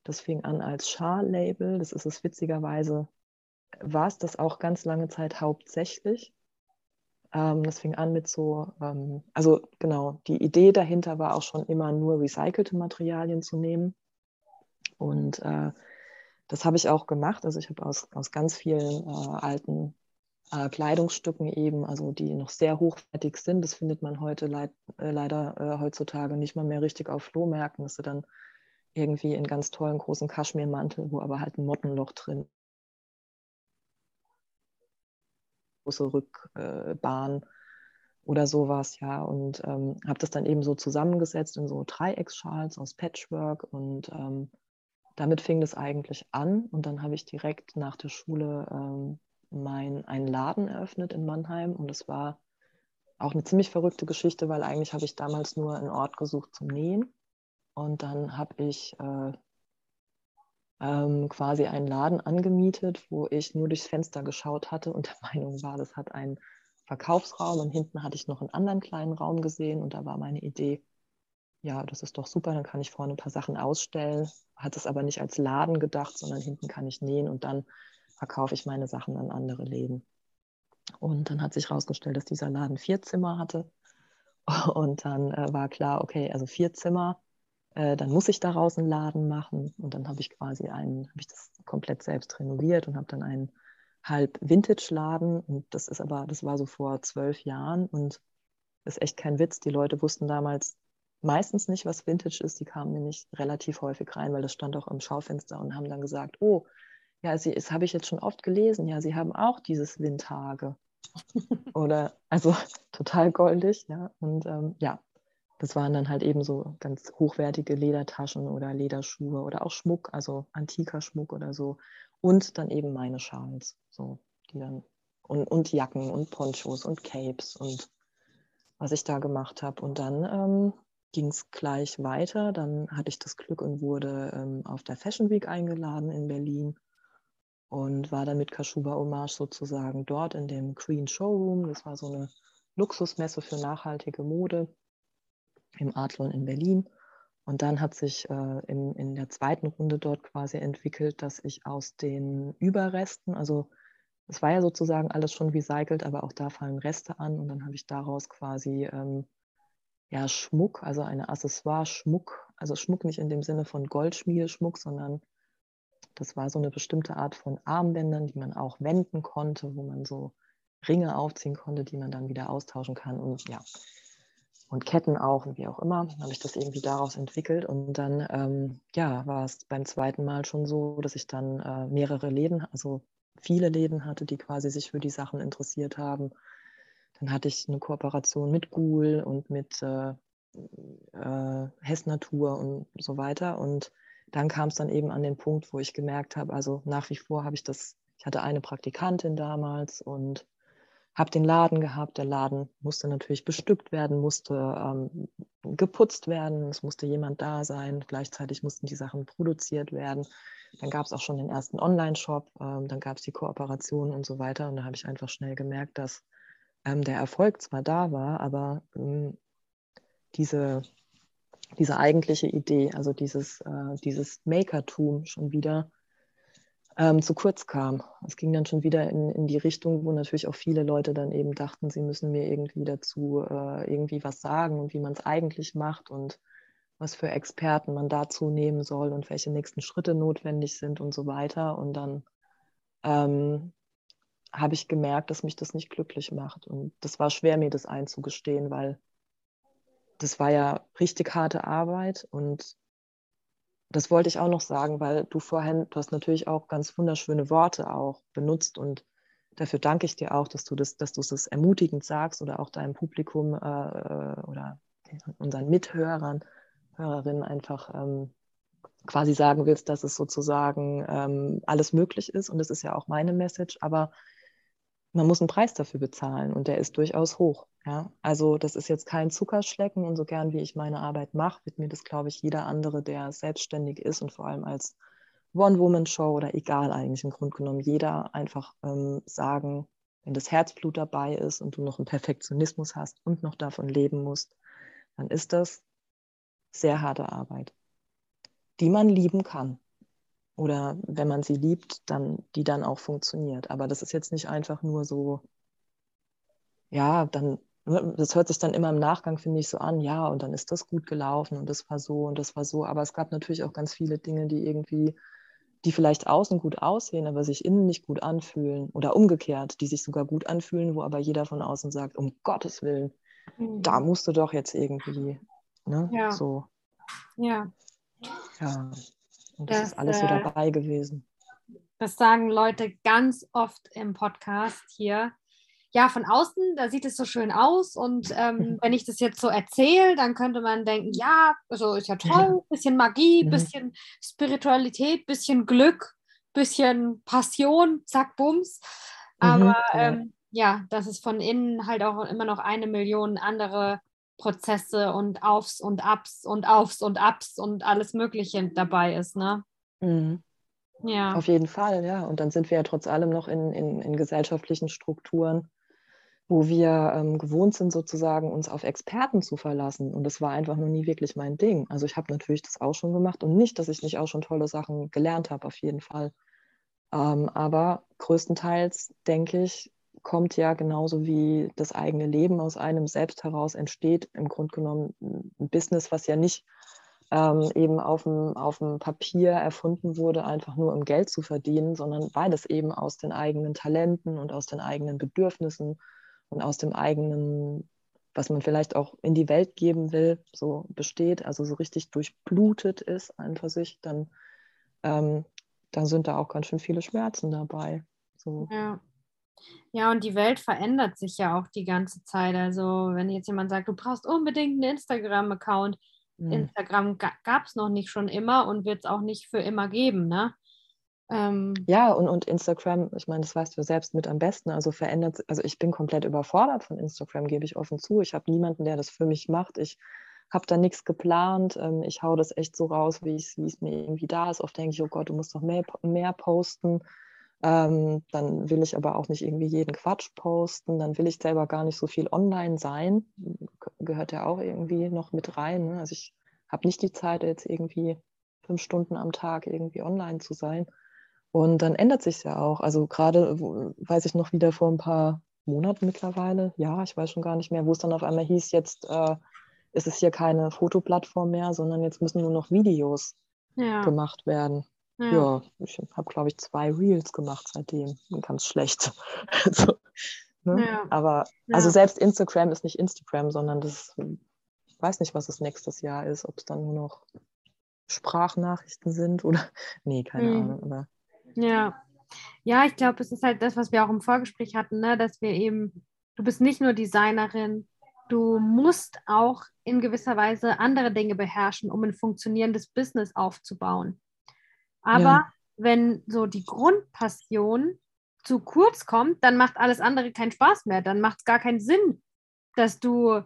das fing an als Schal-Label. Das ist es witzigerweise, war es das auch ganz lange Zeit hauptsächlich. Ähm, das fing an mit so, ähm, also genau, die Idee dahinter war auch schon immer nur recycelte Materialien zu nehmen. Und äh, das habe ich auch gemacht. Also ich habe aus, aus ganz vielen äh, alten äh, Kleidungsstücken eben, also die noch sehr hochwertig sind, das findet man heute leid, äh, leider äh, heutzutage nicht mal mehr richtig auf Flohmärkten, dass sie dann irgendwie in ganz tollen großen Kaschmirmantel, wo aber halt ein Mottenloch drin große Rückbahn oder sowas, ja. Und ähm, habe das dann eben so zusammengesetzt in so Dreiecksschals aus Patchwork und ähm, damit fing das eigentlich an. Und dann habe ich direkt nach der Schule ähm, mein, einen Laden eröffnet in Mannheim und es war auch eine ziemlich verrückte Geschichte, weil eigentlich habe ich damals nur einen Ort gesucht zum Nähen und dann habe ich äh, ähm, quasi einen Laden angemietet, wo ich nur durchs Fenster geschaut hatte und der Meinung war, das hat einen Verkaufsraum und hinten hatte ich noch einen anderen kleinen Raum gesehen und da war meine Idee, ja, das ist doch super, dann kann ich vorne ein paar Sachen ausstellen, hat es aber nicht als Laden gedacht, sondern hinten kann ich nähen und dann verkaufe ich meine Sachen an andere Läden. Und dann hat sich herausgestellt, dass dieser Laden vier Zimmer hatte. Und dann äh, war klar, okay, also vier Zimmer, äh, dann muss ich daraus einen Laden machen. Und dann habe ich quasi einen, habe ich das komplett selbst renoviert und habe dann einen halb Vintage-Laden. Und das ist aber, das war so vor zwölf Jahren und das ist echt kein Witz. Die Leute wussten damals meistens nicht, was Vintage ist. Die kamen nämlich relativ häufig rein, weil das stand auch im Schaufenster und haben dann gesagt, oh, ja, sie, das habe ich jetzt schon oft gelesen. Ja, sie haben auch dieses Windhage. Oder, also total goldig, ja. Und ähm, ja, das waren dann halt eben so ganz hochwertige Ledertaschen oder Lederschuhe oder auch Schmuck, also antiker Schmuck oder so. Und dann eben meine Schals, so, die dann, und, und Jacken und Ponchos und Capes und was ich da gemacht habe. Und dann ähm, ging es gleich weiter. Dann hatte ich das Glück und wurde ähm, auf der Fashion Week eingeladen in Berlin und war dann mit Kashuba Hommage sozusagen dort in dem Green Showroom. Das war so eine Luxusmesse für nachhaltige Mode im Adlon in Berlin. Und dann hat sich äh, in, in der zweiten Runde dort quasi entwickelt, dass ich aus den Überresten, also es war ja sozusagen alles schon recycelt, aber auch da fallen Reste an und dann habe ich daraus quasi ähm, ja, Schmuck, also eine Accessoire-Schmuck, also Schmuck nicht in dem Sinne von Goldschmiedeschmuck, sondern das war so eine bestimmte Art von Armbändern, die man auch wenden konnte, wo man so Ringe aufziehen konnte, die man dann wieder austauschen kann und ja, und Ketten auch und wie auch immer, habe ich das irgendwie daraus entwickelt und dann ähm, ja, war es beim zweiten Mal schon so, dass ich dann äh, mehrere Läden, also viele Läden hatte, die quasi sich für die Sachen interessiert haben. Dann hatte ich eine Kooperation mit Google und mit äh, äh, Hess Natur und so weiter und dann kam es dann eben an den Punkt, wo ich gemerkt habe, also nach wie vor habe ich das, ich hatte eine Praktikantin damals und habe den Laden gehabt. Der Laden musste natürlich bestückt werden, musste ähm, geputzt werden, es musste jemand da sein. Gleichzeitig mussten die Sachen produziert werden. Dann gab es auch schon den ersten Online-Shop, ähm, dann gab es die Kooperation und so weiter. Und da habe ich einfach schnell gemerkt, dass ähm, der Erfolg zwar da war, aber ähm, diese, diese eigentliche Idee, also dieses, äh, dieses Makertum schon wieder ähm, zu kurz kam. Es ging dann schon wieder in, in die Richtung, wo natürlich auch viele Leute dann eben dachten, sie müssen mir irgendwie dazu äh, irgendwie was sagen und wie man es eigentlich macht und was für Experten man dazu nehmen soll und welche nächsten Schritte notwendig sind und so weiter. Und dann ähm, habe ich gemerkt, dass mich das nicht glücklich macht. Und das war schwer, mir das einzugestehen, weil das war ja richtig harte Arbeit und das wollte ich auch noch sagen, weil du vorhin, du hast natürlich auch ganz wunderschöne Worte auch benutzt und dafür danke ich dir auch, dass du das, dass du das ermutigend sagst oder auch deinem Publikum äh, äh, oder unseren Mithörern, Hörerinnen einfach ähm, quasi sagen willst, dass es sozusagen ähm, alles möglich ist und das ist ja auch meine Message, aber man muss einen Preis dafür bezahlen und der ist durchaus hoch. Ja? Also das ist jetzt kein Zuckerschlecken und so gern wie ich meine Arbeit mache, wird mir das, glaube ich, jeder andere, der selbstständig ist und vor allem als One-Woman-Show oder egal eigentlich im Grunde genommen, jeder einfach ähm, sagen, wenn das Herzblut dabei ist und du noch einen Perfektionismus hast und noch davon leben musst, dann ist das sehr harte Arbeit, die man lieben kann oder wenn man sie liebt, dann die dann auch funktioniert. Aber das ist jetzt nicht einfach nur so, ja, dann, ne, das hört sich dann immer im Nachgang, finde ich, so an, ja, und dann ist das gut gelaufen und das war so und das war so. Aber es gab natürlich auch ganz viele Dinge, die irgendwie, die vielleicht außen gut aussehen, aber sich innen nicht gut anfühlen oder umgekehrt, die sich sogar gut anfühlen, wo aber jeder von außen sagt, um Gottes Willen, mhm. da musst du doch jetzt irgendwie, ne, ja. so. Ja. Ja. Und das, das ist alles so äh, dabei gewesen. Das sagen Leute ganz oft im Podcast hier. Ja, von außen, da sieht es so schön aus. Und ähm, wenn ich das jetzt so erzähle, dann könnte man denken, ja, also ist ja toll, bisschen Magie, mhm. bisschen Spiritualität, bisschen Glück, bisschen Passion, zack, bums. Mhm, Aber ähm, ja, dass es von innen halt auch immer noch eine Million andere Prozesse und Aufs und Abs und Aufs und Abs und alles Mögliche dabei ist, ne? Mhm. Ja. Auf jeden Fall, ja. Und dann sind wir ja trotz allem noch in, in, in gesellschaftlichen Strukturen, wo wir ähm, gewohnt sind, sozusagen uns auf Experten zu verlassen. Und das war einfach noch nie wirklich mein Ding. Also ich habe natürlich das auch schon gemacht und nicht, dass ich nicht auch schon tolle Sachen gelernt habe, auf jeden Fall. Ähm, aber größtenteils denke ich, kommt ja genauso wie das eigene Leben aus einem selbst heraus entsteht, im Grunde genommen ein Business, was ja nicht ähm, eben auf dem, auf dem Papier erfunden wurde, einfach nur um Geld zu verdienen, sondern weil es eben aus den eigenen Talenten und aus den eigenen Bedürfnissen und aus dem eigenen, was man vielleicht auch in die Welt geben will, so besteht, also so richtig durchblutet ist an für sich, dann, ähm, dann sind da auch ganz schön viele Schmerzen dabei. So. Ja. Ja, und die Welt verändert sich ja auch die ganze Zeit. Also, wenn jetzt jemand sagt, du brauchst unbedingt einen Instagram-Account, mhm. Instagram ga gab es noch nicht schon immer und wird es auch nicht für immer geben, ne? Ähm, ja, und, und Instagram, ich meine, das weißt du selbst mit am besten. Also verändert, also ich bin komplett überfordert von Instagram, gebe ich offen zu. Ich habe niemanden, der das für mich macht. Ich habe da nichts geplant. Ähm, ich hau das echt so raus, wie es mir irgendwie da ist. Oft denke ich, oh Gott, du musst noch mehr, mehr posten. Ähm, dann will ich aber auch nicht irgendwie jeden Quatsch posten. Dann will ich selber gar nicht so viel online sein. Gehört ja auch irgendwie noch mit rein. Ne? Also ich habe nicht die Zeit, jetzt irgendwie fünf Stunden am Tag irgendwie online zu sein. Und dann ändert sich ja auch. Also gerade weiß ich noch wieder vor ein paar Monaten mittlerweile, ja, ich weiß schon gar nicht mehr, wo es dann auf einmal hieß, jetzt äh, ist es hier keine Fotoplattform mehr, sondern jetzt müssen nur noch Videos ja. gemacht werden. Ja, ja ich habe, glaube ich, zwei Reels gemacht seitdem. Ganz schlecht. also, ne? ja. Aber also selbst Instagram ist nicht Instagram, sondern das, ich weiß nicht, was es nächstes Jahr ist, ob es dann nur noch Sprachnachrichten sind oder. Nee, keine mhm. Ahnung. Aber ja. Ja, ich glaube, es ist halt das, was wir auch im Vorgespräch hatten, ne? dass wir eben, du bist nicht nur Designerin, du musst auch in gewisser Weise andere Dinge beherrschen, um ein funktionierendes Business aufzubauen. Aber ja. wenn so die Grundpassion zu kurz kommt, dann macht alles andere keinen Spaß mehr. Dann macht es gar keinen Sinn, dass du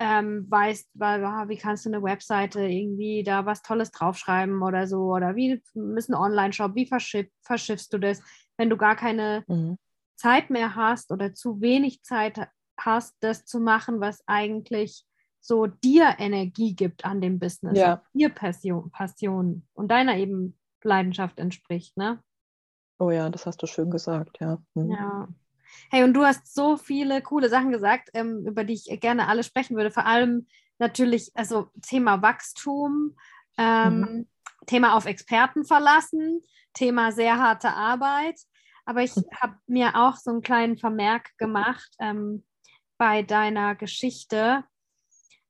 ähm, weißt, weil, wie kannst du eine Webseite irgendwie da was Tolles draufschreiben oder so oder wie ist ein Online-Shop, wie verschiff, verschiffst du das, wenn du gar keine mhm. Zeit mehr hast oder zu wenig Zeit hast, das zu machen, was eigentlich so dir Energie gibt an dem Business, ja. dir Passion, Passion und deiner eben Leidenschaft entspricht, ne? Oh ja, das hast du schön gesagt, ja. Mhm. Ja. Hey, und du hast so viele coole Sachen gesagt, ähm, über die ich gerne alle sprechen würde. Vor allem natürlich, also Thema Wachstum, ähm, mhm. Thema auf Experten verlassen, Thema sehr harte Arbeit. Aber ich habe mir auch so einen kleinen Vermerk gemacht ähm, bei deiner Geschichte.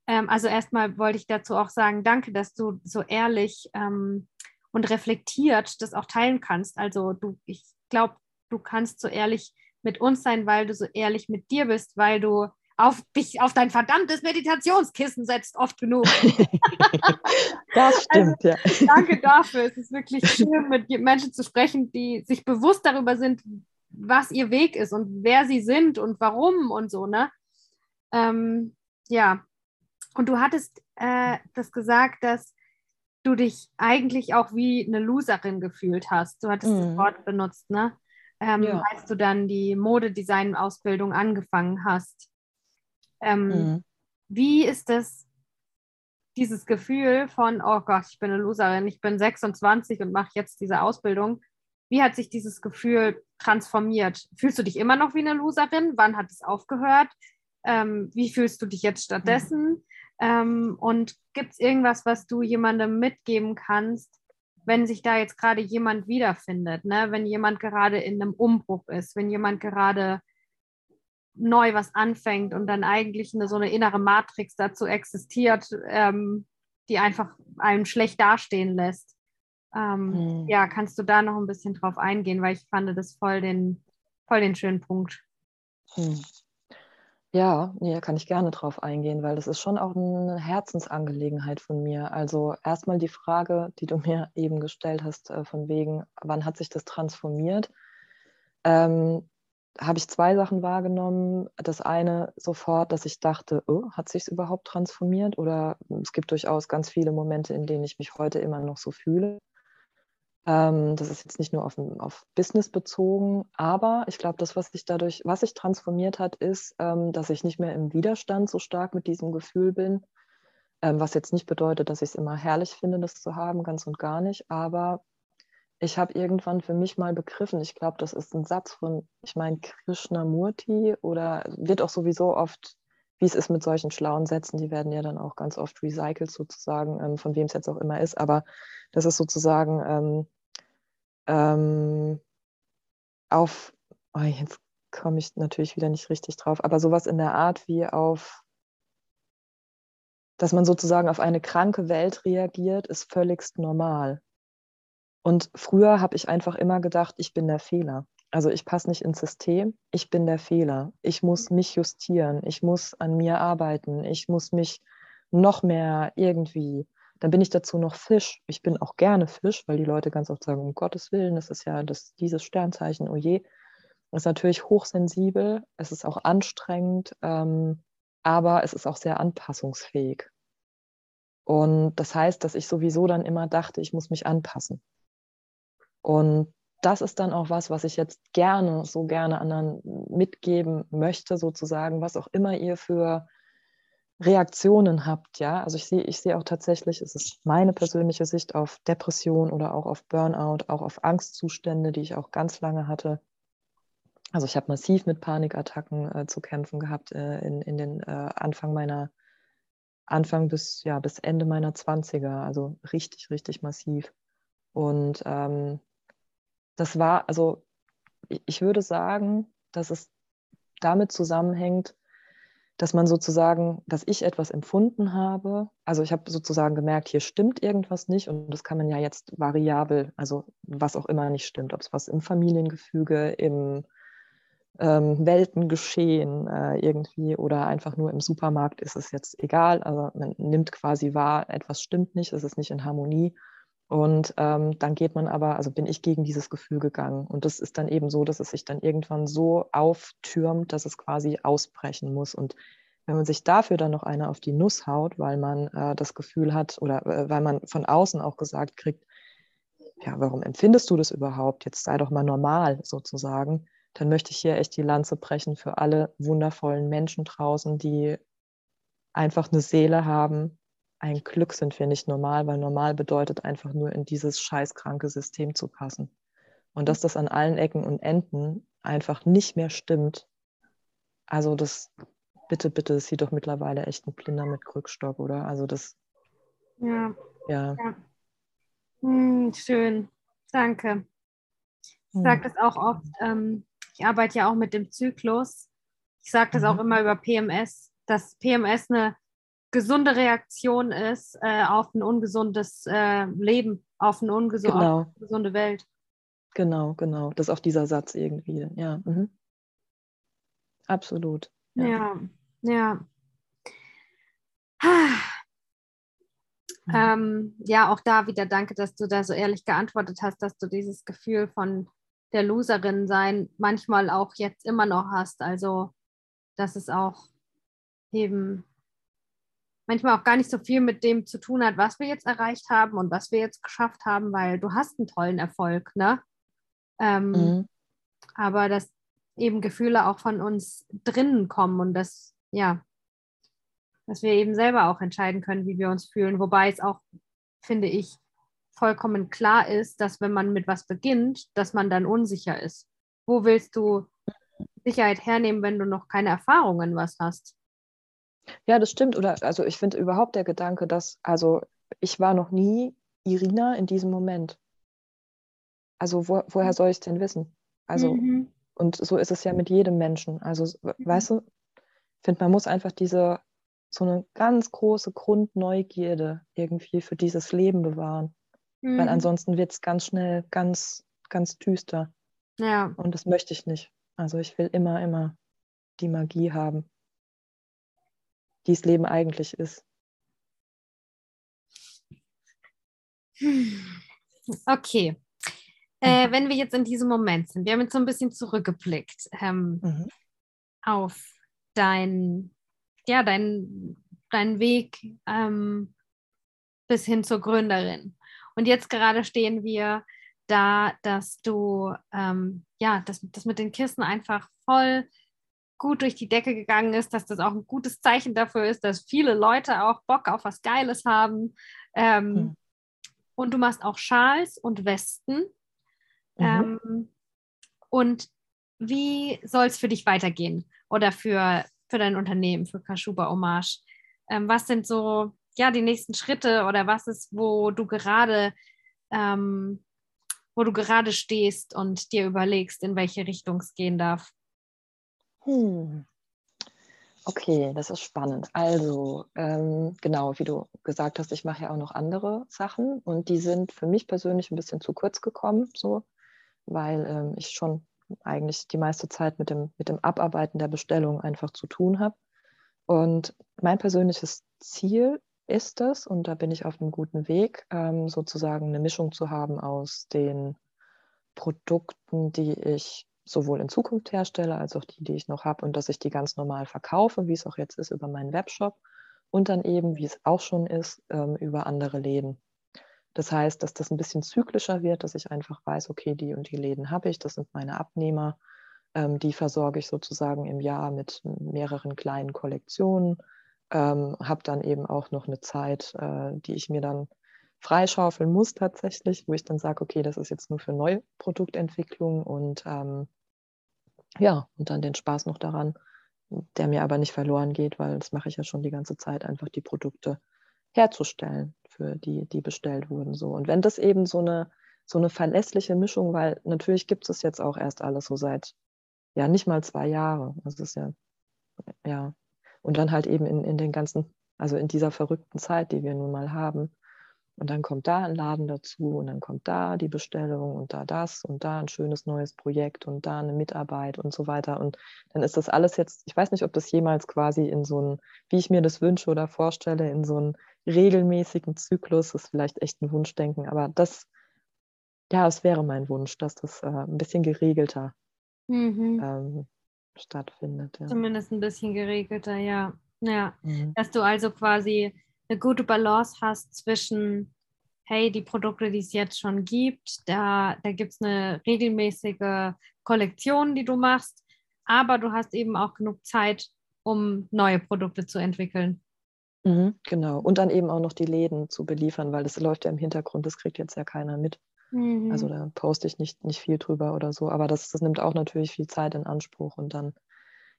Ähm, also erstmal wollte ich dazu auch sagen, danke, dass du so ehrlich ähm, und reflektiert das auch teilen kannst. Also du, ich glaube, du kannst so ehrlich mit uns sein, weil du so ehrlich mit dir bist, weil du auf dich auf dein verdammtes Meditationskissen setzt, oft genug. das stimmt, also, ja. Danke dafür. Es ist wirklich schön, mit Menschen zu sprechen, die sich bewusst darüber sind, was ihr Weg ist und wer sie sind und warum und so, ne? Ähm, ja. Und du hattest äh, das gesagt, dass du dich eigentlich auch wie eine Loserin gefühlt hast. Du hattest mhm. das Wort benutzt, ne? ähm, ja. als du dann die Modedesign-Ausbildung angefangen hast. Ähm, mhm. Wie ist das, dieses Gefühl von, oh Gott, ich bin eine Loserin, ich bin 26 und mache jetzt diese Ausbildung. Wie hat sich dieses Gefühl transformiert? Fühlst du dich immer noch wie eine Loserin? Wann hat es aufgehört? Ähm, wie fühlst du dich jetzt stattdessen? Mhm. Ähm, und gibt es irgendwas, was du jemandem mitgeben kannst, wenn sich da jetzt gerade jemand wiederfindet, ne? wenn jemand gerade in einem Umbruch ist, wenn jemand gerade neu was anfängt und dann eigentlich eine, so eine innere Matrix dazu existiert, ähm, die einfach einen schlecht dastehen lässt. Ähm, hm. Ja, kannst du da noch ein bisschen drauf eingehen, weil ich fand das voll den, voll den schönen Punkt. Hm. Ja, nee, kann ich gerne drauf eingehen, weil das ist schon auch eine Herzensangelegenheit von mir. Also erstmal die Frage, die du mir eben gestellt hast, äh, von wegen, wann hat sich das transformiert? Ähm, habe ich zwei Sachen wahrgenommen. Das eine sofort, dass ich dachte, oh, hat sich es überhaupt transformiert? Oder es gibt durchaus ganz viele Momente, in denen ich mich heute immer noch so fühle. Ähm, das ist jetzt nicht nur auf, auf Business bezogen, aber ich glaube, das, was sich dadurch, was sich transformiert hat, ist, ähm, dass ich nicht mehr im Widerstand so stark mit diesem Gefühl bin. Ähm, was jetzt nicht bedeutet, dass ich es immer herrlich finde, das zu haben, ganz und gar nicht. Aber ich habe irgendwann für mich mal begriffen, ich glaube, das ist ein Satz von, ich meine, Krishnamurti oder wird auch sowieso oft, wie es ist mit solchen schlauen Sätzen, die werden ja dann auch ganz oft recycelt sozusagen, ähm, von wem es jetzt auch immer ist. Aber das ist sozusagen ähm, ähm, auf, oh, jetzt komme ich natürlich wieder nicht richtig drauf, aber sowas in der Art wie auf, dass man sozusagen auf eine kranke Welt reagiert, ist völligst normal. Und früher habe ich einfach immer gedacht, ich bin der Fehler. Also ich passe nicht ins System, ich bin der Fehler. Ich muss mich justieren, ich muss an mir arbeiten, ich muss mich noch mehr irgendwie dann bin ich dazu noch Fisch. Ich bin auch gerne Fisch, weil die Leute ganz oft sagen, um Gottes Willen, das ist ja das, dieses Sternzeichen, oh je. Das ist natürlich hochsensibel, es ist auch anstrengend, ähm, aber es ist auch sehr anpassungsfähig. Und das heißt, dass ich sowieso dann immer dachte, ich muss mich anpassen. Und das ist dann auch was, was ich jetzt gerne, so gerne anderen mitgeben möchte, sozusagen, was auch immer ihr für Reaktionen habt, ja. Also ich sehe, ich sehe auch tatsächlich, es ist meine persönliche Sicht auf Depression oder auch auf Burnout, auch auf Angstzustände, die ich auch ganz lange hatte. Also ich habe massiv mit Panikattacken äh, zu kämpfen gehabt äh, in, in den äh, Anfang meiner, Anfang bis, ja, bis Ende meiner 20er, also richtig, richtig massiv. Und ähm, das war, also ich würde sagen, dass es damit zusammenhängt, dass man sozusagen, dass ich etwas empfunden habe. Also ich habe sozusagen gemerkt, hier stimmt irgendwas nicht und das kann man ja jetzt variabel, also was auch immer nicht stimmt, ob es was im Familiengefüge, im ähm, Weltengeschehen äh, irgendwie oder einfach nur im Supermarkt ist es jetzt egal. Also man nimmt quasi wahr, etwas stimmt nicht, es ist nicht in Harmonie. Und ähm, dann geht man aber, also bin ich gegen dieses Gefühl gegangen. Und das ist dann eben so, dass es sich dann irgendwann so auftürmt, dass es quasi ausbrechen muss. Und wenn man sich dafür dann noch eine auf die Nuss haut, weil man äh, das Gefühl hat oder äh, weil man von außen auch gesagt kriegt, ja, warum empfindest du das überhaupt? Jetzt sei doch mal normal sozusagen. Dann möchte ich hier echt die Lanze brechen für alle wundervollen Menschen draußen, die einfach eine Seele haben, ein Glück sind wir nicht normal, weil normal bedeutet einfach nur in dieses scheißkranke System zu passen. Und dass das an allen Ecken und Enden einfach nicht mehr stimmt. Also das, bitte, bitte, das sieht doch mittlerweile echt ein Blinder mit Krückstock, oder? Also das. Ja. Ja. ja. Hm, schön. Danke. Ich hm. sage das auch oft. Ähm, ich arbeite ja auch mit dem Zyklus. Ich sage das mhm. auch immer über PMS, dass PMS eine gesunde Reaktion ist äh, auf ein ungesundes äh, Leben, auf eine ungesunde, genau. gesunde Welt. Genau, genau. Das ist auch dieser Satz irgendwie. Ja, mhm. absolut. Ja, ja. ja. Ah. Ähm, ja, auch da wieder danke, dass du da so ehrlich geantwortet hast, dass du dieses Gefühl von der Loserin sein manchmal auch jetzt immer noch hast. Also, dass es auch eben manchmal auch gar nicht so viel mit dem zu tun hat, was wir jetzt erreicht haben und was wir jetzt geschafft haben, weil du hast einen tollen Erfolg, ne? Ähm, mhm. Aber dass eben Gefühle auch von uns drinnen kommen und dass, ja, dass wir eben selber auch entscheiden können, wie wir uns fühlen. Wobei es auch, finde ich, vollkommen klar ist, dass wenn man mit was beginnt, dass man dann unsicher ist. Wo willst du Sicherheit hernehmen, wenn du noch keine Erfahrungen was hast? Ja, das stimmt. Oder also ich finde überhaupt der Gedanke, dass, also ich war noch nie Irina in diesem Moment. Also wo, woher soll ich es denn wissen? Also, mhm. und so ist es ja mit jedem Menschen. Also, mhm. weißt du, ich finde, man muss einfach diese, so eine ganz große Grundneugierde irgendwie für dieses Leben bewahren. Mhm. Weil ansonsten wird es ganz schnell ganz, ganz düster. Ja. Und das möchte ich nicht. Also ich will immer, immer die Magie haben die das Leben eigentlich ist. Okay. Äh, mhm. wenn wir jetzt in diesem Moment sind, wir haben jetzt so ein bisschen zurückgeblickt ähm, mhm. auf dein, ja, dein, dein Weg ähm, bis hin zur Gründerin. Und jetzt gerade stehen wir da, dass du, ähm, ja, das, das mit den Kissen einfach voll gut durch die Decke gegangen ist, dass das auch ein gutes Zeichen dafür ist, dass viele Leute auch Bock auf was Geiles haben. Ähm, mhm. Und du machst auch Schals und Westen. Mhm. Ähm, und wie soll es für dich weitergehen oder für, für dein Unternehmen, für Kashuba Hommage? Ähm, was sind so ja, die nächsten Schritte oder was ist, wo du gerade ähm, wo du gerade stehst und dir überlegst, in welche Richtung es gehen darf? Hm. Okay, das ist spannend. Also, ähm, genau, wie du gesagt hast, ich mache ja auch noch andere Sachen und die sind für mich persönlich ein bisschen zu kurz gekommen, so, weil ähm, ich schon eigentlich die meiste Zeit mit dem, mit dem Abarbeiten der Bestellung einfach zu tun habe. Und mein persönliches Ziel ist es, und da bin ich auf einem guten Weg, ähm, sozusagen eine Mischung zu haben aus den Produkten, die ich sowohl in Zukunft herstelle, als auch die, die ich noch habe und dass ich die ganz normal verkaufe, wie es auch jetzt ist über meinen Webshop und dann eben, wie es auch schon ist, ähm, über andere Läden. Das heißt, dass das ein bisschen zyklischer wird, dass ich einfach weiß, okay, die und die Läden habe ich, das sind meine Abnehmer, ähm, die versorge ich sozusagen im Jahr mit mehreren kleinen Kollektionen, ähm, habe dann eben auch noch eine Zeit, äh, die ich mir dann freischaufeln muss tatsächlich, wo ich dann sage, okay, das ist jetzt nur für Neuproduktentwicklung und ähm, ja, und dann den Spaß noch daran, der mir aber nicht verloren geht, weil das mache ich ja schon die ganze Zeit, einfach die Produkte herzustellen, für die, die bestellt wurden. So. Und wenn das eben so eine, so eine verlässliche Mischung, weil natürlich gibt es jetzt auch erst alles so seit, ja, nicht mal zwei Jahre. Das ist ja, ja. Und dann halt eben in, in den ganzen, also in dieser verrückten Zeit, die wir nun mal haben, und dann kommt da ein Laden dazu und dann kommt da die Bestellung und da das und da ein schönes neues Projekt und da eine Mitarbeit und so weiter. Und dann ist das alles jetzt, ich weiß nicht, ob das jemals quasi in so ein, wie ich mir das wünsche oder vorstelle, in so einen regelmäßigen Zyklus, das ist vielleicht echt ein Wunschdenken, aber das, ja, es wäre mein Wunsch, dass das äh, ein bisschen geregelter mhm. ähm, stattfindet. Ja. Zumindest ein bisschen geregelter, ja. Ja, mhm. dass du also quasi eine gute Balance hast zwischen, hey, die Produkte, die es jetzt schon gibt, da, da gibt es eine regelmäßige Kollektion, die du machst, aber du hast eben auch genug Zeit, um neue Produkte zu entwickeln. Mhm, genau. Und dann eben auch noch die Läden zu beliefern, weil das läuft ja im Hintergrund, das kriegt jetzt ja keiner mit. Mhm. Also da poste ich nicht, nicht viel drüber oder so, aber das, das nimmt auch natürlich viel Zeit in Anspruch und dann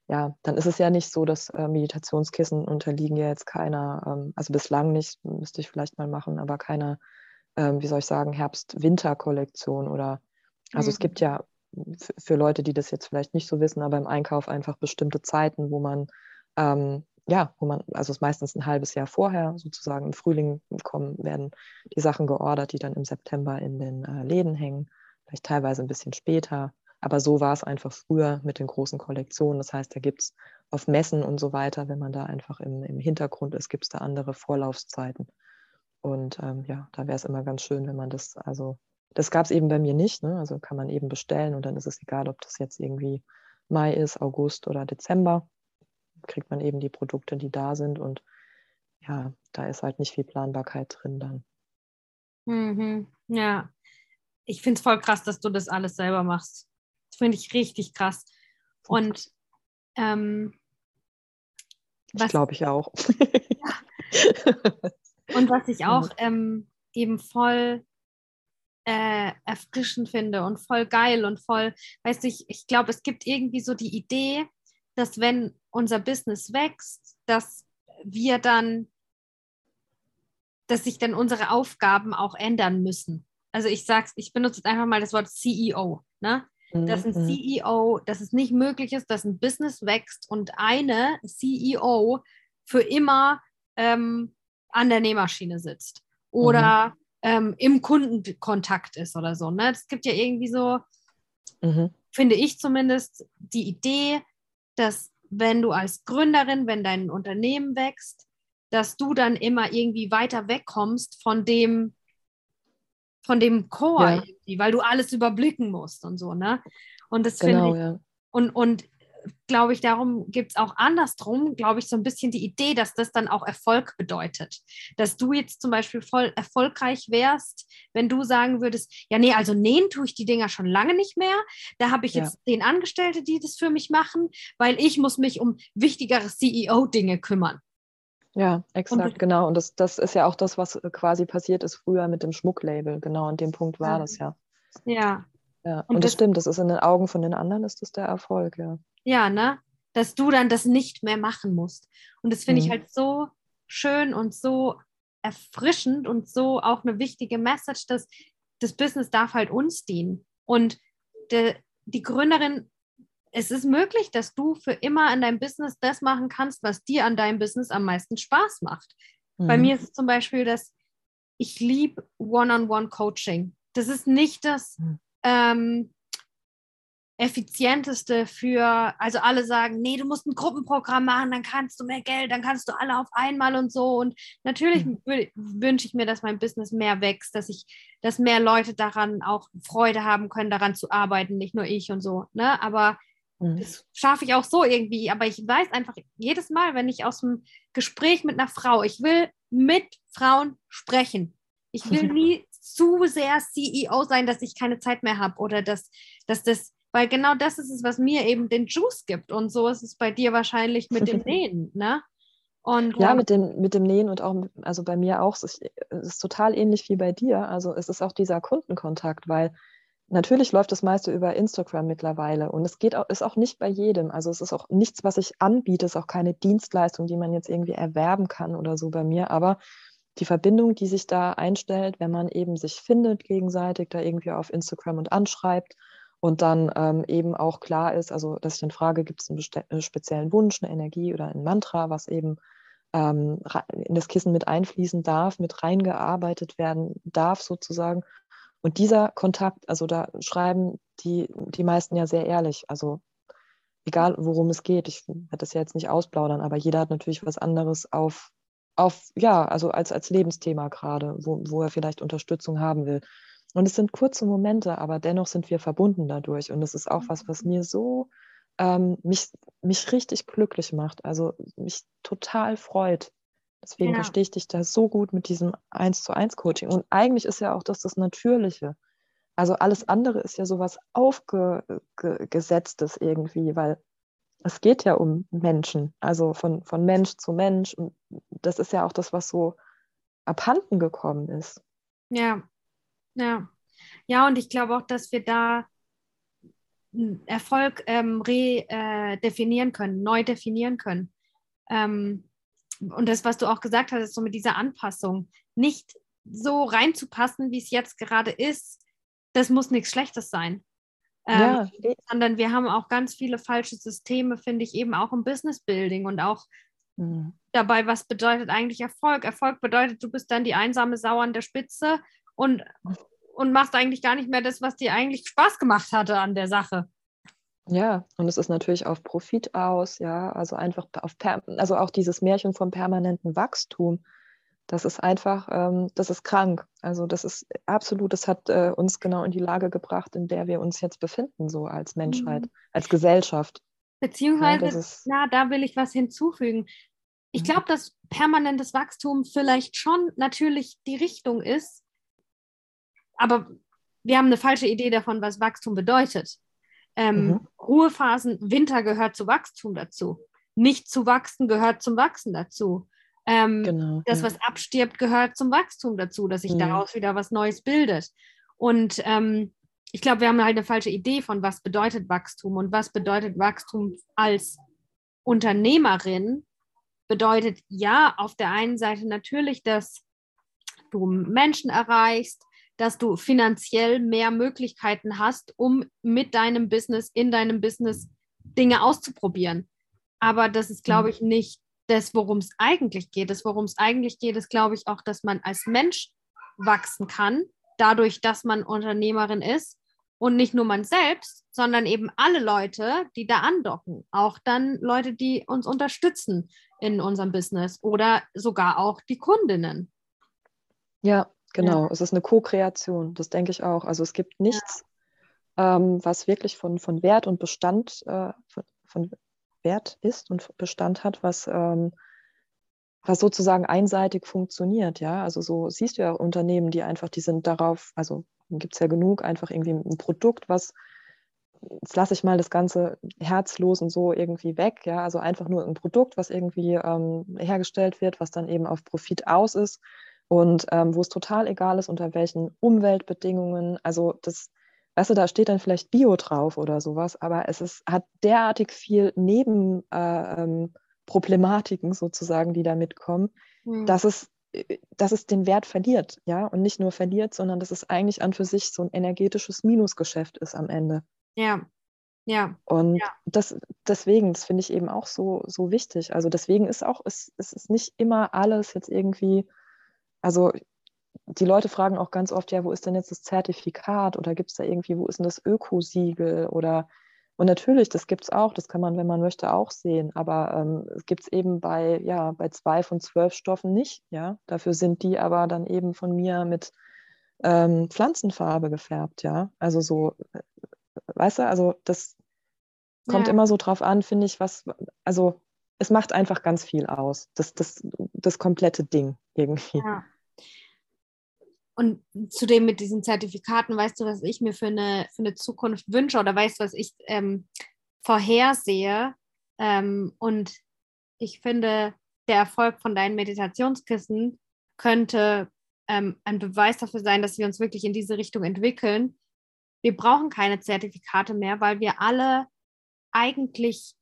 ja, dann ist es ja nicht so, dass äh, Meditationskissen unterliegen ja jetzt keiner, ähm, also bislang nicht, müsste ich vielleicht mal machen, aber keiner, ähm, wie soll ich sagen, Herbst-Winter-Kollektion oder, also mhm. es gibt ja für Leute, die das jetzt vielleicht nicht so wissen, aber im Einkauf einfach bestimmte Zeiten, wo man, ähm, ja, wo man, also es ist meistens ein halbes Jahr vorher, sozusagen im Frühling kommen, werden die Sachen geordert, die dann im September in den äh, Läden hängen, vielleicht teilweise ein bisschen später. Aber so war es einfach früher mit den großen Kollektionen. Das heißt, da gibt es auf Messen und so weiter, wenn man da einfach im, im Hintergrund ist, gibt es da andere Vorlaufzeiten. Und ähm, ja, da wäre es immer ganz schön, wenn man das, also das gab es eben bei mir nicht. Ne? Also kann man eben bestellen und dann ist es egal, ob das jetzt irgendwie Mai ist, August oder Dezember. Kriegt man eben die Produkte, die da sind. Und ja, da ist halt nicht viel Planbarkeit drin dann. Mhm. Ja, ich finde es voll krass, dass du das alles selber machst. Das finde ich richtig krass. Und ähm, was, glaube ich auch. Und was ich auch ähm, eben voll äh, erfrischend finde und voll geil und voll, weißt du, ich, ich glaube, es gibt irgendwie so die Idee, dass wenn unser Business wächst, dass wir dann, dass sich dann unsere Aufgaben auch ändern müssen. Also ich sag's, ich benutze jetzt einfach mal das Wort CEO. Ne? Dass ein mhm. CEO, dass es nicht möglich ist, dass ein Business wächst und eine CEO für immer ähm, an der Nähmaschine sitzt oder mhm. ähm, im Kundenkontakt ist oder so. Ne? Es gibt ja irgendwie so, mhm. finde ich zumindest, die Idee, dass wenn du als Gründerin, wenn dein Unternehmen wächst, dass du dann immer irgendwie weiter wegkommst von dem, von dem Core, ja. weil du alles überblicken musst und so, ne? Und das genau, finde ich, ja. und, und glaube ich, darum gibt es auch andersrum, glaube ich, so ein bisschen die Idee, dass das dann auch Erfolg bedeutet. Dass du jetzt zum Beispiel voll erfolgreich wärst, wenn du sagen würdest, ja, nee, also nähen tue ich die Dinger schon lange nicht mehr. Da habe ich jetzt ja. den Angestellte, die das für mich machen, weil ich muss mich um wichtigere CEO-Dinge kümmern. Ja, exakt, und, genau. Und das, das ist ja auch das, was äh, quasi passiert ist früher mit dem Schmucklabel. Genau, an dem Punkt war ja. das ja. Ja. Ja, und, und das, das, stimmt, das ist in den Augen von den anderen, ist das der Erfolg, ja. Ja, ne? Dass du dann das nicht mehr machen musst. Und das finde mhm. ich halt so schön und so erfrischend und so auch eine wichtige Message, dass das Business darf halt uns dienen. Und de, die Gründerin es ist möglich, dass du für immer in deinem Business das machen kannst, was dir an deinem Business am meisten Spaß macht. Mhm. Bei mir ist es zum Beispiel, dass ich liebe One-on-One-Coaching. Das ist nicht das mhm. ähm, effizienteste für, also alle sagen, nee, du musst ein Gruppenprogramm machen, dann kannst du mehr Geld, dann kannst du alle auf einmal und so. Und natürlich mhm. wünsche ich mir, dass mein Business mehr wächst, dass ich, dass mehr Leute daran auch Freude haben können, daran zu arbeiten, nicht nur ich und so. Ne? Aber mhm. das schaffe ich auch so irgendwie. Aber ich weiß einfach jedes Mal, wenn ich aus dem Gespräch mit einer Frau, ich will mit Frauen sprechen. Ich will nie zu sehr CEO sein, dass ich keine Zeit mehr habe oder dass, dass das weil genau das ist es, was mir eben den Juice gibt. Und so ist es bei dir wahrscheinlich mit dem Nähen, ne? Und, ja, ja, mit dem, mit dem Nähen und auch, also bei mir auch, es ist, es ist total ähnlich wie bei dir. Also es ist auch dieser Kundenkontakt, weil natürlich läuft das meiste über Instagram mittlerweile und es geht auch, ist auch nicht bei jedem. Also es ist auch nichts, was ich anbiete, es ist auch keine Dienstleistung, die man jetzt irgendwie erwerben kann oder so bei mir. Aber die Verbindung, die sich da einstellt, wenn man eben sich findet gegenseitig, da irgendwie auf Instagram und anschreibt und dann ähm, eben auch klar ist, also dass ich dann frage, gibt es einen äh, speziellen Wunsch, eine Energie oder ein Mantra, was eben ähm, in das Kissen mit einfließen darf, mit reingearbeitet werden darf sozusagen. Und dieser Kontakt, also da schreiben die, die meisten ja sehr ehrlich, also egal worum es geht, ich werde das ja jetzt nicht ausplaudern, aber jeder hat natürlich was anderes auf, auf ja, also als, als Lebensthema gerade, wo, wo er vielleicht Unterstützung haben will. Und es sind kurze Momente, aber dennoch sind wir verbunden dadurch. Und das ist auch was, was mir so ähm, mich, mich richtig glücklich macht, also mich total freut. Deswegen ja. verstehe ich dich da so gut mit diesem Eins zu eins Coaching. Und eigentlich ist ja auch das das Natürliche. Also alles andere ist ja sowas aufgesetztes irgendwie, weil es geht ja um Menschen, also von, von Mensch zu Mensch. Und das ist ja auch das, was so abhanden gekommen ist. Ja, ja. Ja, und ich glaube auch, dass wir da Erfolg ähm, redefinieren äh, können, neu definieren können. Ähm, und das, was du auch gesagt hast, ist so mit dieser Anpassung, nicht so reinzupassen, wie es jetzt gerade ist, das muss nichts Schlechtes sein. Ähm, ja. Sondern wir haben auch ganz viele falsche Systeme, finde ich, eben auch im Business Building und auch mhm. dabei, was bedeutet eigentlich Erfolg? Erfolg bedeutet, du bist dann die einsame Sau an der Spitze und, und machst eigentlich gar nicht mehr das, was dir eigentlich Spaß gemacht hatte an der Sache. Ja, und es ist natürlich auf Profit aus, ja, also einfach auf, also auch dieses Märchen vom permanenten Wachstum, das ist einfach, ähm, das ist krank. Also das ist absolut, das hat äh, uns genau in die Lage gebracht, in der wir uns jetzt befinden, so als Menschheit, mhm. als Gesellschaft. Beziehungsweise, ja, ist, na, da will ich was hinzufügen. Ich mhm. glaube, dass permanentes Wachstum vielleicht schon natürlich die Richtung ist, aber wir haben eine falsche Idee davon, was Wachstum bedeutet. Ähm, mhm. Ruhephasen, Winter gehört zu Wachstum dazu. Nicht zu wachsen gehört zum Wachsen dazu. Ähm, genau, das, ja. was abstirbt, gehört zum Wachstum dazu, dass sich ja. daraus wieder was Neues bildet. Und ähm, ich glaube, wir haben halt eine falsche Idee von, was bedeutet Wachstum und was bedeutet Wachstum als Unternehmerin. Bedeutet ja auf der einen Seite natürlich, dass du Menschen erreichst, dass du finanziell mehr Möglichkeiten hast, um mit deinem Business, in deinem Business Dinge auszuprobieren. Aber das ist, glaube ich, nicht das, worum es eigentlich geht. Das, worum es eigentlich geht, ist, glaube ich, auch, dass man als Mensch wachsen kann, dadurch, dass man Unternehmerin ist und nicht nur man selbst, sondern eben alle Leute, die da andocken. Auch dann Leute, die uns unterstützen in unserem Business oder sogar auch die Kundinnen. Ja, Genau, ja. es ist eine Co-Kreation, das denke ich auch. Also es gibt nichts, ja. ähm, was wirklich von, von Wert und Bestand, äh, von, von, Wert ist und Bestand hat, was, ähm, was sozusagen einseitig funktioniert. Ja, also so siehst du ja Unternehmen, die einfach, die sind darauf, also gibt es ja genug, einfach irgendwie ein Produkt, was jetzt lasse ich mal das ganze herzlos und so irgendwie weg, ja, also einfach nur ein Produkt, was irgendwie ähm, hergestellt wird, was dann eben auf Profit aus ist und ähm, wo es total egal ist, unter welchen Umweltbedingungen, also das, weißt du, da steht dann vielleicht Bio drauf oder sowas, aber es ist, hat derartig viel Nebenproblematiken äh, ähm, sozusagen, die da mitkommen, mhm. dass es äh, dass es den Wert verliert, ja, und nicht nur verliert, sondern dass es eigentlich an für sich so ein energetisches Minusgeschäft ist am Ende. Ja, ja. Und ja. Das, deswegen, das finde ich eben auch so, so wichtig. Also deswegen ist auch, es, es ist nicht immer alles jetzt irgendwie also die Leute fragen auch ganz oft, ja, wo ist denn jetzt das Zertifikat oder gibt es da irgendwie, wo ist denn das Ökosiegel oder Und natürlich, das gibt es auch, das kann man, wenn man möchte, auch sehen. Aber ähm, es gibt es eben bei, ja, bei zwei von zwölf Stoffen nicht. Ja? Dafür sind die aber dann eben von mir mit ähm, Pflanzenfarbe gefärbt, ja. Also so, äh, weißt du, also das kommt ja. immer so drauf an, finde ich, was, also es macht einfach ganz viel aus. Das, das, das komplette Ding irgendwie. Ja. Und zudem mit diesen Zertifikaten, weißt du, was ich mir für eine, für eine Zukunft wünsche oder weißt du, was ich ähm, vorhersehe? Ähm, und ich finde, der Erfolg von deinen Meditationskissen könnte ähm, ein Beweis dafür sein, dass wir uns wirklich in diese Richtung entwickeln. Wir brauchen keine Zertifikate mehr, weil wir alle eigentlich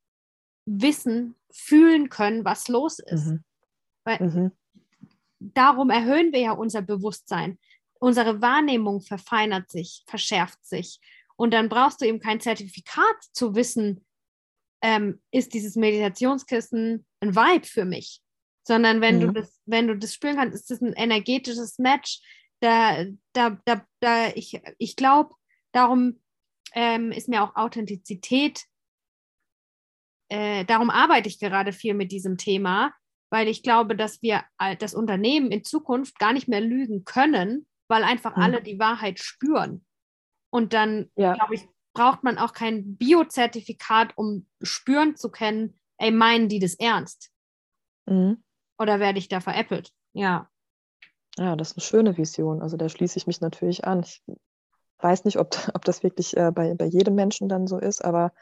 wissen, fühlen können, was los ist. Mhm. Weil, mhm darum erhöhen wir ja unser Bewusstsein. Unsere Wahrnehmung verfeinert sich, verschärft sich. Und dann brauchst du eben kein Zertifikat zu wissen, ähm, ist dieses Meditationskissen ein Vibe für mich, sondern wenn mhm. du das, wenn du das spüren kannst, ist das ein energetisches Match. Da, da, da, da ich, ich glaube, darum ähm, ist mir auch Authentizität, äh, darum arbeite ich gerade viel mit diesem Thema, weil ich glaube, dass wir das Unternehmen in Zukunft gar nicht mehr lügen können, weil einfach mhm. alle die Wahrheit spüren. Und dann, ja. glaube ich, braucht man auch kein Biozertifikat, um spüren zu können, ey, meinen die das ernst? Mhm. Oder werde ich da veräppelt? Ja. Ja, das ist eine schöne Vision. Also da schließe ich mich natürlich an. Ich weiß nicht, ob, ob das wirklich äh, bei, bei jedem Menschen dann so ist, aber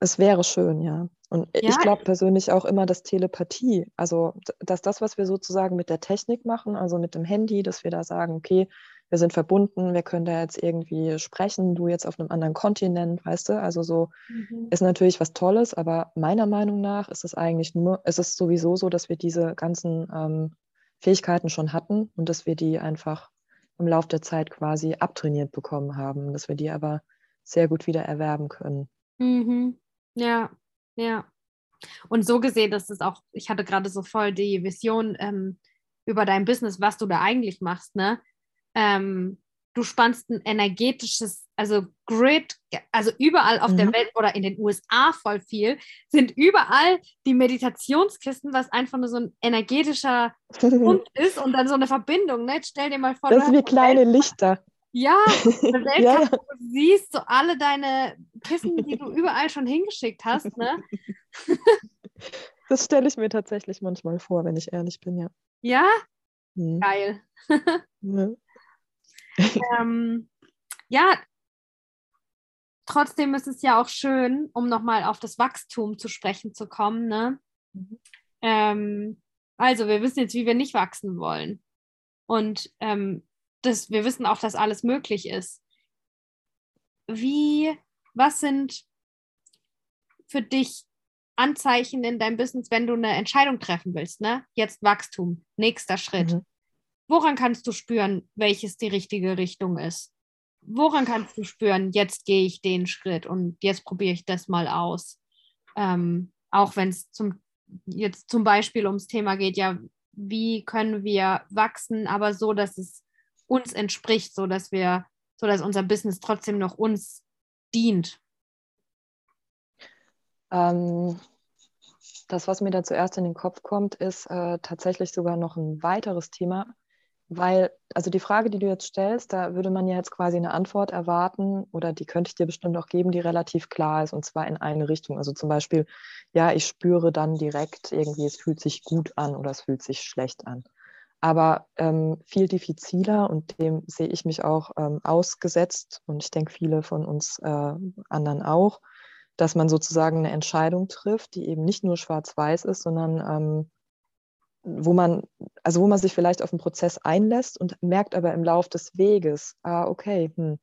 es wäre schön, ja. Und ja. ich glaube persönlich auch immer, dass Telepathie, also dass das, was wir sozusagen mit der Technik machen, also mit dem Handy, dass wir da sagen, okay, wir sind verbunden, wir können da jetzt irgendwie sprechen, du jetzt auf einem anderen Kontinent, weißt du? Also so mhm. ist natürlich was Tolles, aber meiner Meinung nach ist es eigentlich nur, es ist sowieso so, dass wir diese ganzen ähm, Fähigkeiten schon hatten und dass wir die einfach im Laufe der Zeit quasi abtrainiert bekommen haben, dass wir die aber sehr gut wieder erwerben können. Mhm. Ja, ja. Und so gesehen, dass es auch, ich hatte gerade so voll die Vision ähm, über dein Business, was du da eigentlich machst, ne? Ähm, du spannst ein energetisches, also Grid, also überall auf mhm. der Welt oder in den USA voll viel, sind überall die Meditationskisten, was einfach nur so ein energetischer Punkt ist und dann so eine Verbindung. Ne? stell dir mal vor, das sind wie kleine Lichter. Ja, eine ja. du siehst so alle deine Kissen, die du überall schon hingeschickt hast, ne? Das stelle ich mir tatsächlich manchmal vor, wenn ich ehrlich bin, ja. Ja? Hm. Geil. ja. ähm, ja, trotzdem ist es ja auch schön, um nochmal auf das Wachstum zu sprechen zu kommen, ne? Mhm. Ähm, also, wir wissen jetzt, wie wir nicht wachsen wollen. Und ähm, das, wir wissen auch, dass alles möglich ist. Wie, was sind für dich Anzeichen in deinem Business, wenn du eine Entscheidung treffen willst, ne? Jetzt Wachstum, nächster Schritt. Mhm. Woran kannst du spüren, welches die richtige Richtung ist? Woran kannst du spüren, jetzt gehe ich den Schritt und jetzt probiere ich das mal aus? Ähm, auch wenn es zum, jetzt zum Beispiel ums Thema geht, ja, wie können wir wachsen, aber so, dass es uns entspricht, so dass wir, so dass unser Business trotzdem noch uns dient? Ähm, das, was mir da zuerst in den Kopf kommt, ist äh, tatsächlich sogar noch ein weiteres Thema, weil, also die Frage, die du jetzt stellst, da würde man ja jetzt quasi eine Antwort erwarten oder die könnte ich dir bestimmt auch geben, die relativ klar ist und zwar in eine Richtung. Also zum Beispiel, ja, ich spüre dann direkt irgendwie, es fühlt sich gut an oder es fühlt sich schlecht an aber ähm, viel diffiziler und dem sehe ich mich auch ähm, ausgesetzt und ich denke viele von uns äh, anderen auch, dass man sozusagen eine Entscheidung trifft, die eben nicht nur schwarz-weiß ist, sondern ähm, wo man, also wo man sich vielleicht auf einen Prozess einlässt und merkt aber im Lauf des Weges, ah, okay, hm,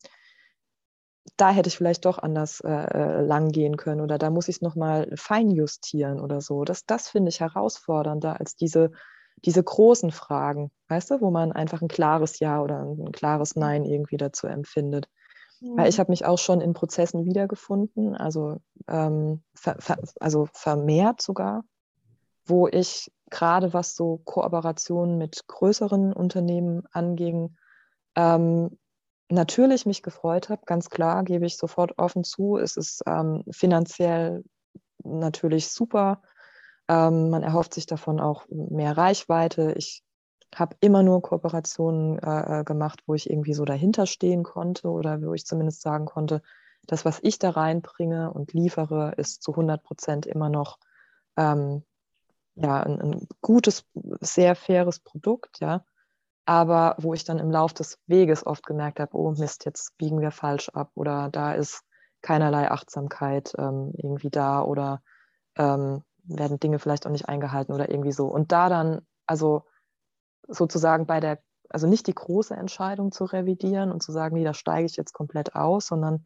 da hätte ich vielleicht doch anders äh, äh lang gehen können oder da muss ich es nochmal feinjustieren oder so. Das, das finde ich herausfordernder als diese diese großen Fragen, weißt du, wo man einfach ein klares Ja oder ein klares Nein irgendwie dazu empfindet. Mhm. Weil ich habe mich auch schon in Prozessen wiedergefunden, also, ähm, ver, ver, also vermehrt sogar, wo ich gerade was so Kooperationen mit größeren Unternehmen anging, ähm, natürlich mich gefreut habe, ganz klar, gebe ich sofort offen zu. Es ist ähm, finanziell natürlich super. Ähm, man erhofft sich davon auch mehr Reichweite. Ich habe immer nur Kooperationen äh, äh, gemacht, wo ich irgendwie so dahinter stehen konnte oder wo ich zumindest sagen konnte, das, was ich da reinbringe und liefere, ist zu 100 Prozent immer noch ähm, ja, ein, ein, gutes, sehr faires Produkt, ja. Aber wo ich dann im Lauf des Weges oft gemerkt habe, oh Mist, jetzt biegen wir falsch ab oder da ist keinerlei Achtsamkeit ähm, irgendwie da oder ähm, werden Dinge vielleicht auch nicht eingehalten oder irgendwie so. Und da dann, also sozusagen bei der, also nicht die große Entscheidung zu revidieren und zu sagen, nee, da steige ich jetzt komplett aus, sondern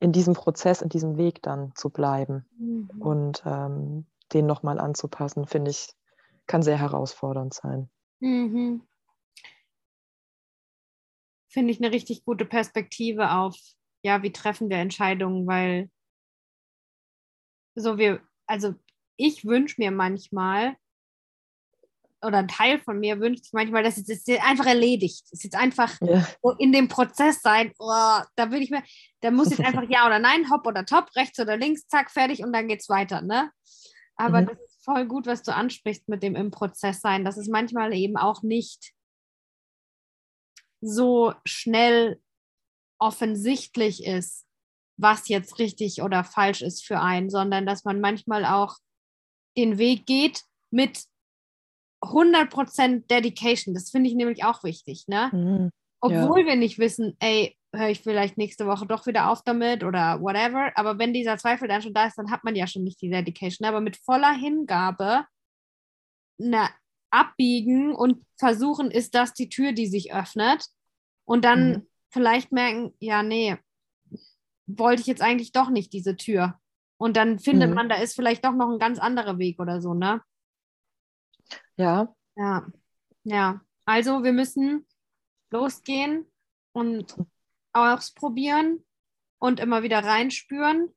in diesem Prozess, in diesem Weg dann zu bleiben mhm. und ähm, den nochmal anzupassen, finde ich, kann sehr herausfordernd sein. Mhm. Finde ich eine richtig gute Perspektive auf, ja, wie treffen wir Entscheidungen, weil so wir, also ich wünsche mir manchmal, oder ein Teil von mir wünscht sich manchmal, dass es jetzt einfach erledigt. Es ist jetzt einfach ja. so in dem Prozess sein. Oh, da würde ich mir, da muss jetzt einfach ja oder nein, hopp oder top, rechts oder links, zack, fertig und dann geht's weiter. Ne? Aber mhm. das ist voll gut, was du ansprichst mit dem im Prozess sein. Das ist manchmal eben auch nicht so schnell offensichtlich ist, was jetzt richtig oder falsch ist für einen, sondern dass man manchmal auch den Weg geht mit 100% Dedication. Das finde ich nämlich auch wichtig, ne? Mhm, Obwohl ja. wir nicht wissen, ey, höre ich vielleicht nächste Woche doch wieder auf damit oder whatever. Aber wenn dieser Zweifel dann schon da ist, dann hat man ja schon nicht die Dedication. Aber mit voller Hingabe na, abbiegen und versuchen, ist das die Tür, die sich öffnet. Und dann mhm. vielleicht merken, ja, nee, wollte ich jetzt eigentlich doch nicht diese Tür. Und dann findet mhm. man, da ist vielleicht doch noch ein ganz anderer Weg oder so, ne? Ja. Ja. Ja. Also wir müssen losgehen und ausprobieren und immer wieder reinspüren.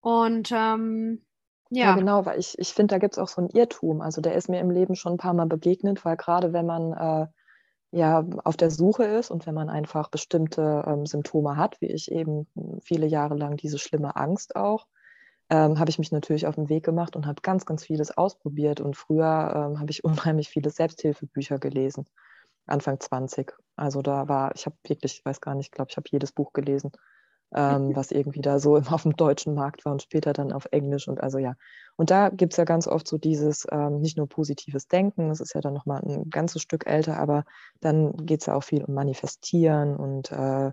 Und ähm, ja. ja. genau, weil ich, ich finde, da gibt es auch so einen Irrtum. Also der ist mir im Leben schon ein paar Mal begegnet, weil gerade wenn man äh, ja auf der Suche ist und wenn man einfach bestimmte ähm, Symptome hat, wie ich eben viele Jahre lang diese schlimme Angst auch, ähm, habe ich mich natürlich auf den Weg gemacht und habe ganz, ganz vieles ausprobiert. Und früher ähm, habe ich unheimlich viele Selbsthilfebücher gelesen, Anfang 20. Also da war, ich habe wirklich, ich weiß gar nicht, ich glaube, ich habe jedes Buch gelesen, ähm, was irgendwie da so auf dem deutschen Markt war und später dann auf Englisch und also ja. Und da gibt es ja ganz oft so dieses ähm, nicht nur positives Denken, das ist ja dann nochmal ein ganzes Stück älter, aber dann geht es ja auch viel um Manifestieren und äh,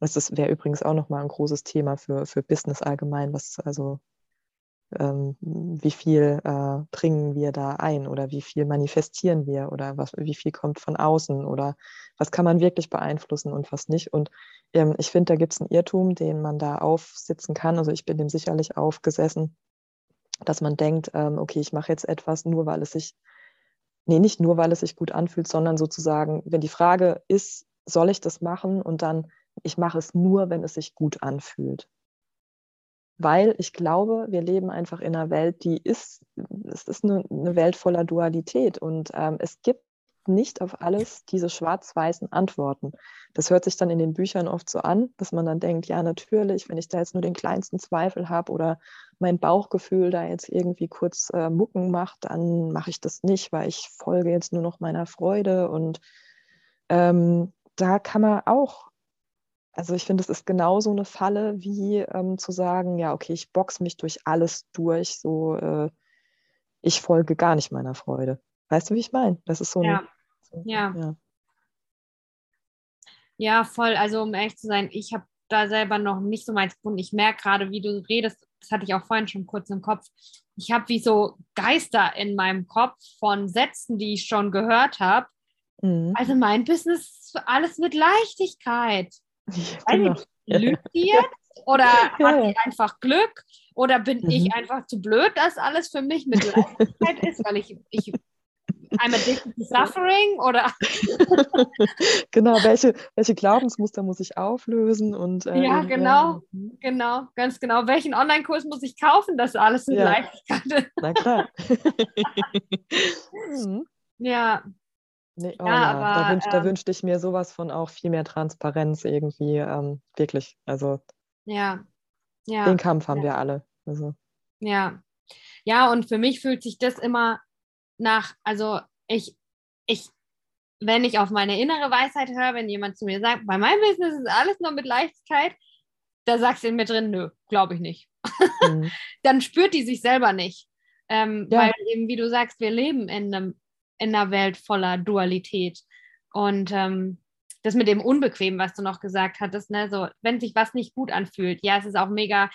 das wäre übrigens auch nochmal ein großes Thema für, für Business allgemein, was also ähm, wie viel äh, bringen wir da ein oder wie viel manifestieren wir oder was, wie viel kommt von außen oder was kann man wirklich beeinflussen und was nicht. Und ähm, ich finde, da gibt es einen Irrtum, den man da aufsitzen kann. Also ich bin dem sicherlich aufgesessen, dass man denkt, ähm, okay, ich mache jetzt etwas nur, weil es sich, nee, nicht nur, weil es sich gut anfühlt, sondern sozusagen, wenn die Frage ist, soll ich das machen und dann, ich mache es nur, wenn es sich gut anfühlt weil ich glaube, wir leben einfach in einer Welt, die ist, es ist eine, eine Welt voller Dualität und ähm, es gibt nicht auf alles diese schwarz-weißen Antworten. Das hört sich dann in den Büchern oft so an, dass man dann denkt, ja natürlich, wenn ich da jetzt nur den kleinsten Zweifel habe oder mein Bauchgefühl da jetzt irgendwie kurz äh, Mucken macht, dann mache ich das nicht, weil ich folge jetzt nur noch meiner Freude und ähm, da kann man auch also ich finde, es ist genauso eine Falle, wie ähm, zu sagen, ja, okay, ich boxe mich durch alles durch, so äh, ich folge gar nicht meiner Freude. Weißt du, wie ich meine? Das ist so ja. Eine, so, ja. ja. Ja, voll. Also um ehrlich zu sein, ich habe da selber noch nicht so meins gefunden. Ich merke gerade, wie du redest, das hatte ich auch vorhin schon kurz im Kopf. Ich habe wie so Geister in meinem Kopf von Sätzen, die ich schon gehört habe. Mhm. Also mein Business, alles mit Leichtigkeit. Genau. Lügt die jetzt? Oder ja. hat die einfach Glück? Oder bin mhm. ich einfach zu blöd, dass alles für mich mit Leichtigkeit ist, weil ich, ich I'm addicted to suffering oder genau, welche, welche Glaubensmuster muss ich auflösen und äh, ja, genau, ja. genau, ganz genau. Welchen Online-Kurs muss ich kaufen, dass alles mit ja. Leichtigkeit ist? Na klar. mhm. Ja, Nee, oh ja, ja. Aber, da, wünsch, ähm, wünschte ich mir sowas von auch viel mehr Transparenz irgendwie, ähm, wirklich. Also ja, ja. Den Kampf haben ja. wir alle. Also. Ja. Ja, und für mich fühlt sich das immer nach, also ich, ich, wenn ich auf meine innere Weisheit höre, wenn jemand zu mir sagt, bei meinem Business ist alles nur mit Leichtigkeit, da sagst du in mir drin, nö, glaube ich nicht. Mhm. Dann spürt die sich selber nicht. Ähm, ja. Weil eben, wie du sagst, wir leben in, einem, in einer Welt voller Dualität. Und ähm, das mit dem Unbequem, was du noch gesagt hattest, ne, so, wenn sich was nicht gut anfühlt, ja, es ist auch mega,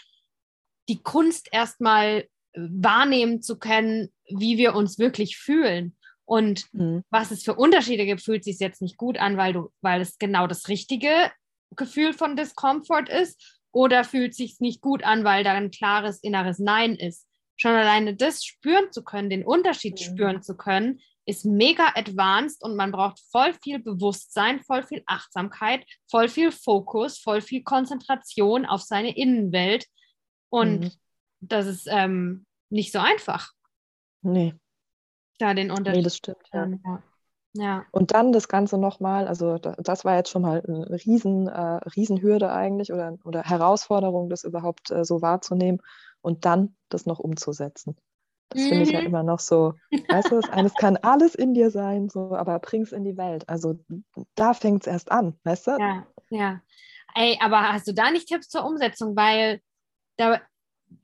die Kunst erstmal wahrnehmen zu können, wie wir uns wirklich fühlen. Und mhm. was es für Unterschiede gibt, fühlt sich jetzt nicht gut an, weil du, weil es genau das richtige Gefühl von Discomfort ist, oder fühlt sich nicht gut an, weil da ein klares inneres Nein ist. Schon alleine das spüren zu können, den Unterschied mhm. spüren zu können, ist mega advanced und man braucht voll viel Bewusstsein, voll viel Achtsamkeit, voll viel Fokus, voll viel Konzentration auf seine Innenwelt. Und mhm. das ist ähm, nicht so einfach. Nee. Da den Unterschied. Nee, das stimmt, ja. ja. Ja. Und dann das Ganze nochmal, also das war jetzt schon mal eine Riesen, äh, Riesenhürde eigentlich oder, oder Herausforderung, das überhaupt äh, so wahrzunehmen und dann das noch umzusetzen. Das finde ich ja mhm. immer noch so, weißt du, das eines kann alles in dir sein, so, aber bring's in die Welt. Also da fängt es erst an, weißt du? Ja, ja. Ey, aber hast du da nicht Tipps zur Umsetzung? Weil da,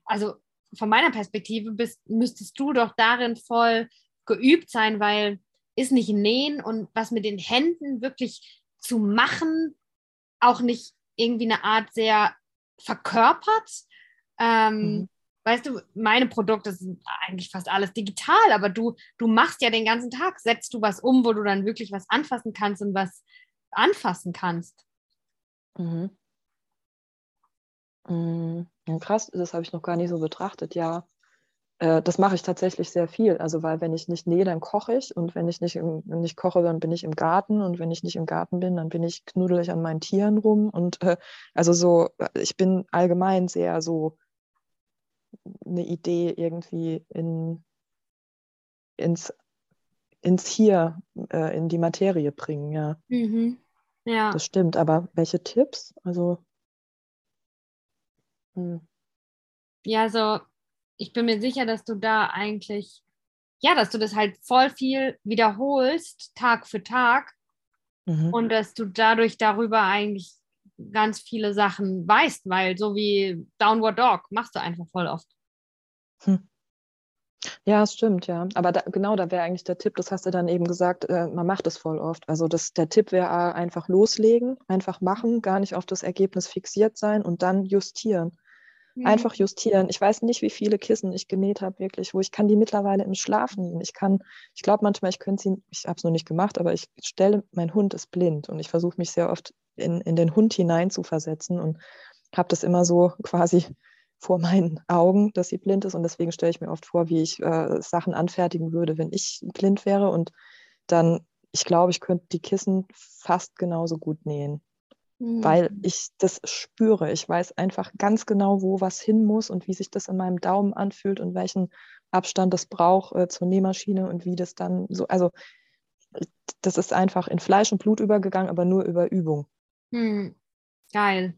also von meiner Perspektive bist, müsstest du doch darin voll geübt sein, weil ist nicht nähen und was mit den Händen wirklich zu machen, auch nicht irgendwie eine Art sehr verkörpert. Ähm, mhm weißt du, meine Produkte sind eigentlich fast alles digital, aber du, du machst ja den ganzen Tag, setzt du was um, wo du dann wirklich was anfassen kannst und was anfassen kannst. Mhm. Mhm. Krass, das habe ich noch gar nicht so betrachtet, ja. Äh, das mache ich tatsächlich sehr viel. Also, weil wenn ich nicht nähe, dann koche ich. Und wenn ich nicht, im, ich koche, dann bin ich im Garten. Und wenn ich nicht im Garten bin, dann bin ich knuddelig an meinen Tieren rum. Und äh, also so, ich bin allgemein sehr so eine Idee irgendwie in, ins, ins Hier, äh, in die Materie bringen, ja. Mhm. Ja. Das stimmt, aber welche Tipps? Also. Hm. Ja, also ich bin mir sicher, dass du da eigentlich, ja, dass du das halt voll viel wiederholst, Tag für Tag. Mhm. Und dass du dadurch darüber eigentlich ganz viele Sachen weißt, weil so wie Downward Dog machst du einfach voll oft. Hm. Ja, es stimmt, ja. Aber da, genau, da wäre eigentlich der Tipp, das hast du dann eben gesagt, äh, man macht es voll oft. Also das, der Tipp wäre einfach loslegen, einfach machen, gar nicht auf das Ergebnis fixiert sein und dann justieren. Mhm. Einfach justieren. Ich weiß nicht, wie viele Kissen ich genäht habe, wirklich, wo ich kann die mittlerweile im Schlaf nähen. Ich kann, ich glaube manchmal, ich könnte sie, ich habe es noch nicht gemacht, aber ich stelle, mein Hund ist blind und ich versuche mich sehr oft in, in den Hund hinein zu versetzen und habe das immer so quasi vor meinen Augen, dass sie blind ist. Und deswegen stelle ich mir oft vor, wie ich äh, Sachen anfertigen würde, wenn ich blind wäre. Und dann, ich glaube, ich könnte die Kissen fast genauso gut nähen, mhm. weil ich das spüre. Ich weiß einfach ganz genau, wo was hin muss und wie sich das in meinem Daumen anfühlt und welchen Abstand das braucht äh, zur Nähmaschine und wie das dann so, also das ist einfach in Fleisch und Blut übergegangen, aber nur über Übung. Mhm. Geil.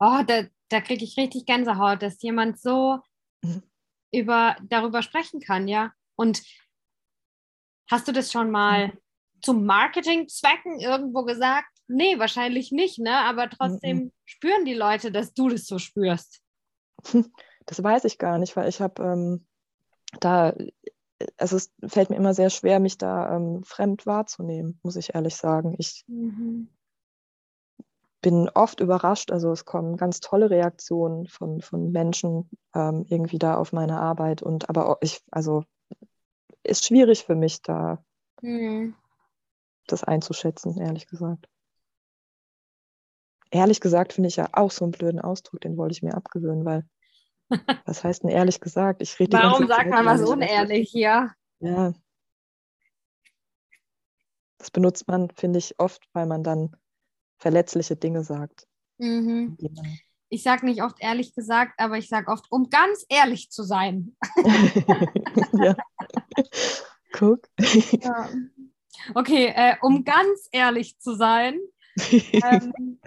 Oh, da, da kriege ich richtig Gänsehaut, dass jemand so mhm. über, darüber sprechen kann, ja. Und hast du das schon mal mhm. zum Marketingzwecken irgendwo gesagt? Nee, wahrscheinlich nicht, ne? Aber trotzdem mhm. spüren die Leute, dass du das so spürst. Das weiß ich gar nicht, weil ich habe ähm, da, also es fällt mir immer sehr schwer, mich da ähm, fremd wahrzunehmen, muss ich ehrlich sagen. Ich mhm bin oft überrascht. Also es kommen ganz tolle Reaktionen von, von Menschen ähm, irgendwie da auf meine Arbeit. Und aber ich, also ist schwierig für mich da mhm. das einzuschätzen, ehrlich gesagt. Ehrlich gesagt finde ich ja auch so einen blöden Ausdruck, den wollte ich mir abgewöhnen, weil was heißt denn ehrlich gesagt? Ich rede Warum sagt man was unehrlich, ja? Ja. Das benutzt man, finde ich, oft, weil man dann verletzliche Dinge sagt. Mhm. Ich sage nicht oft ehrlich gesagt, aber ich sage oft, um ganz ehrlich zu sein. ja. Guck. Ja. Okay, äh, um ganz ehrlich zu sein, ähm,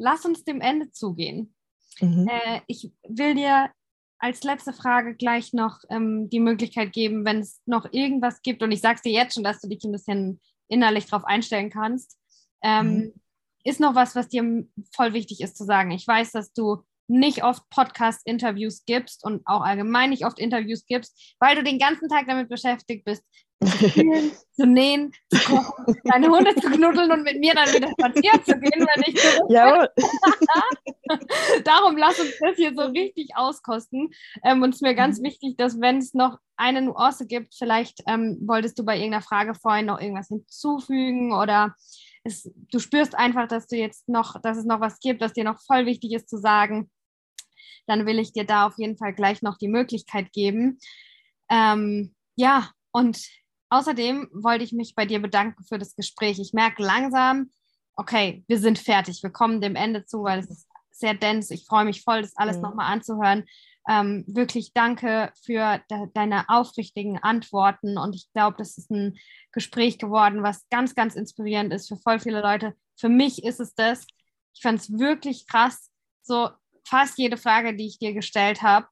lass uns dem Ende zugehen. Mhm. Äh, ich will dir als letzte Frage gleich noch ähm, die Möglichkeit geben, wenn es noch irgendwas gibt, und ich sage es dir jetzt schon, dass du dich ein bisschen innerlich darauf einstellen kannst. Ähm, mhm. Ist noch was, was dir voll wichtig ist zu sagen? Ich weiß, dass du nicht oft Podcast-Interviews gibst und auch allgemein nicht oft Interviews gibst, weil du den ganzen Tag damit beschäftigt bist, zu spielen, zu nähen, zu kochen, deine Hunde zu knuddeln und mit mir dann wieder spazieren zu gehen, wenn ich Jawohl. Darum lass uns das hier so richtig auskosten. Ähm, und es ist mir ganz mhm. wichtig, dass wenn es noch eine Nuance gibt, vielleicht ähm, wolltest du bei irgendeiner Frage vorhin noch irgendwas hinzufügen oder es, du spürst einfach, dass du jetzt noch, dass es noch was gibt, das dir noch voll wichtig ist zu sagen, dann will ich dir da auf jeden Fall gleich noch die Möglichkeit geben. Ähm, ja, und Außerdem wollte ich mich bei dir bedanken für das Gespräch. Ich merke langsam, okay, wir sind fertig. Wir kommen dem Ende zu, weil es ist sehr dense. Ich freue mich voll, das alles mhm. nochmal anzuhören. Ähm, wirklich danke für de deine aufrichtigen Antworten. Und ich glaube, das ist ein Gespräch geworden, was ganz, ganz inspirierend ist für voll viele Leute. Für mich ist es das. Ich fand es wirklich krass. So fast jede Frage, die ich dir gestellt habe,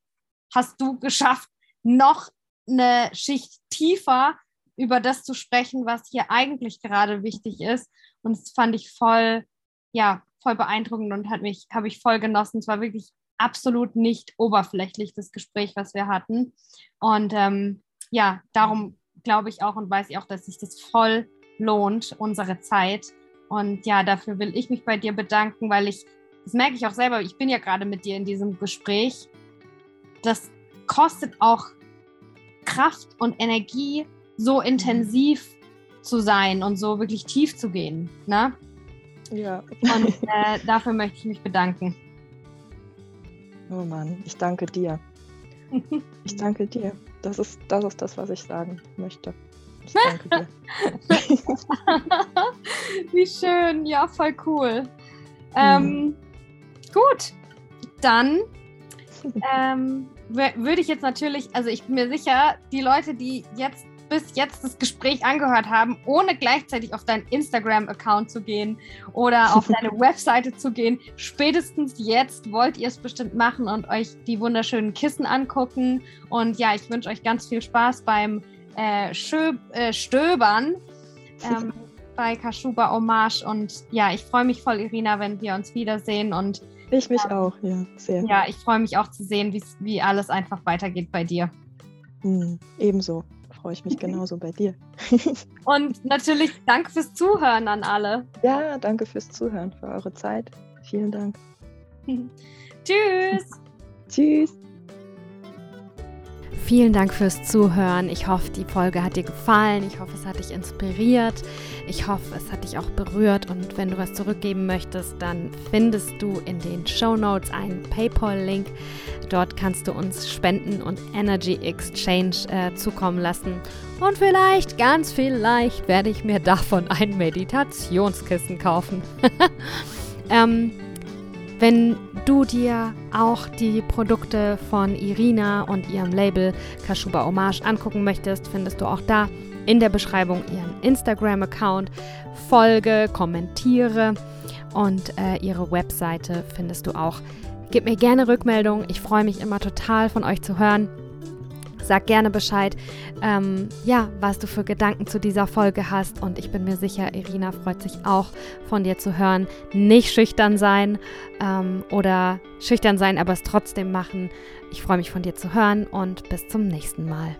hast du geschafft, noch eine Schicht tiefer über das zu sprechen, was hier eigentlich gerade wichtig ist. Und das fand ich voll, ja, voll beeindruckend und hat mich, habe ich voll genossen. Es war wirklich absolut nicht oberflächlich, das Gespräch, was wir hatten. Und ähm, ja, darum glaube ich auch und weiß ich auch, dass sich das voll lohnt, unsere Zeit. Und ja, dafür will ich mich bei dir bedanken, weil ich, das merke ich auch selber, ich bin ja gerade mit dir in diesem Gespräch. Das kostet auch Kraft und Energie, so intensiv zu sein und so wirklich tief zu gehen. Ne? Ja. Und äh, dafür möchte ich mich bedanken. Oh Mann, ich danke dir. Ich danke dir. Das ist, das ist das, was ich sagen möchte. Ich danke dir. Wie schön, ja, voll cool. Ähm. Gut, dann ähm, würde ich jetzt natürlich, also ich bin mir sicher, die Leute, die jetzt bis jetzt das Gespräch angehört haben, ohne gleichzeitig auf deinen Instagram-Account zu gehen oder auf deine Webseite zu gehen. Spätestens jetzt wollt ihr es bestimmt machen und euch die wunderschönen Kissen angucken. Und ja, ich wünsche euch ganz viel Spaß beim äh, äh, Stöbern. Ähm, bei Kashuba Hommage und ja, ich freue mich voll, Irina, wenn wir uns wiedersehen und ich mich ähm, auch, ja, sehr. Ja, ich freue mich auch zu sehen, wie alles einfach weitergeht bei dir. Mhm, ebenso freue ich mich genauso bei dir. Und natürlich danke fürs Zuhören an alle. Ja, danke fürs Zuhören, für eure Zeit. Vielen Dank. Tschüss. Tschüss. Vielen Dank fürs Zuhören. Ich hoffe, die Folge hat dir gefallen. Ich hoffe, es hat dich inspiriert. Ich hoffe, es hat dich auch berührt. Und wenn du was zurückgeben möchtest, dann findest du in den Show Notes einen PayPal-Link. Dort kannst du uns Spenden und Energy Exchange äh, zukommen lassen. Und vielleicht, ganz vielleicht, werde ich mir davon ein Meditationskissen kaufen. ähm, wenn du dir auch die Produkte von Irina und ihrem Label Kashuba Hommage angucken möchtest, findest du auch da in der Beschreibung ihren Instagram-Account. Folge, kommentiere und äh, ihre Webseite findest du auch. Gib mir gerne Rückmeldung. Ich freue mich immer total von euch zu hören. Sag gerne Bescheid, ähm, ja, was du für Gedanken zu dieser Folge hast. Und ich bin mir sicher, Irina freut sich auch von dir zu hören. Nicht schüchtern sein ähm, oder schüchtern sein, aber es trotzdem machen. Ich freue mich von dir zu hören und bis zum nächsten Mal.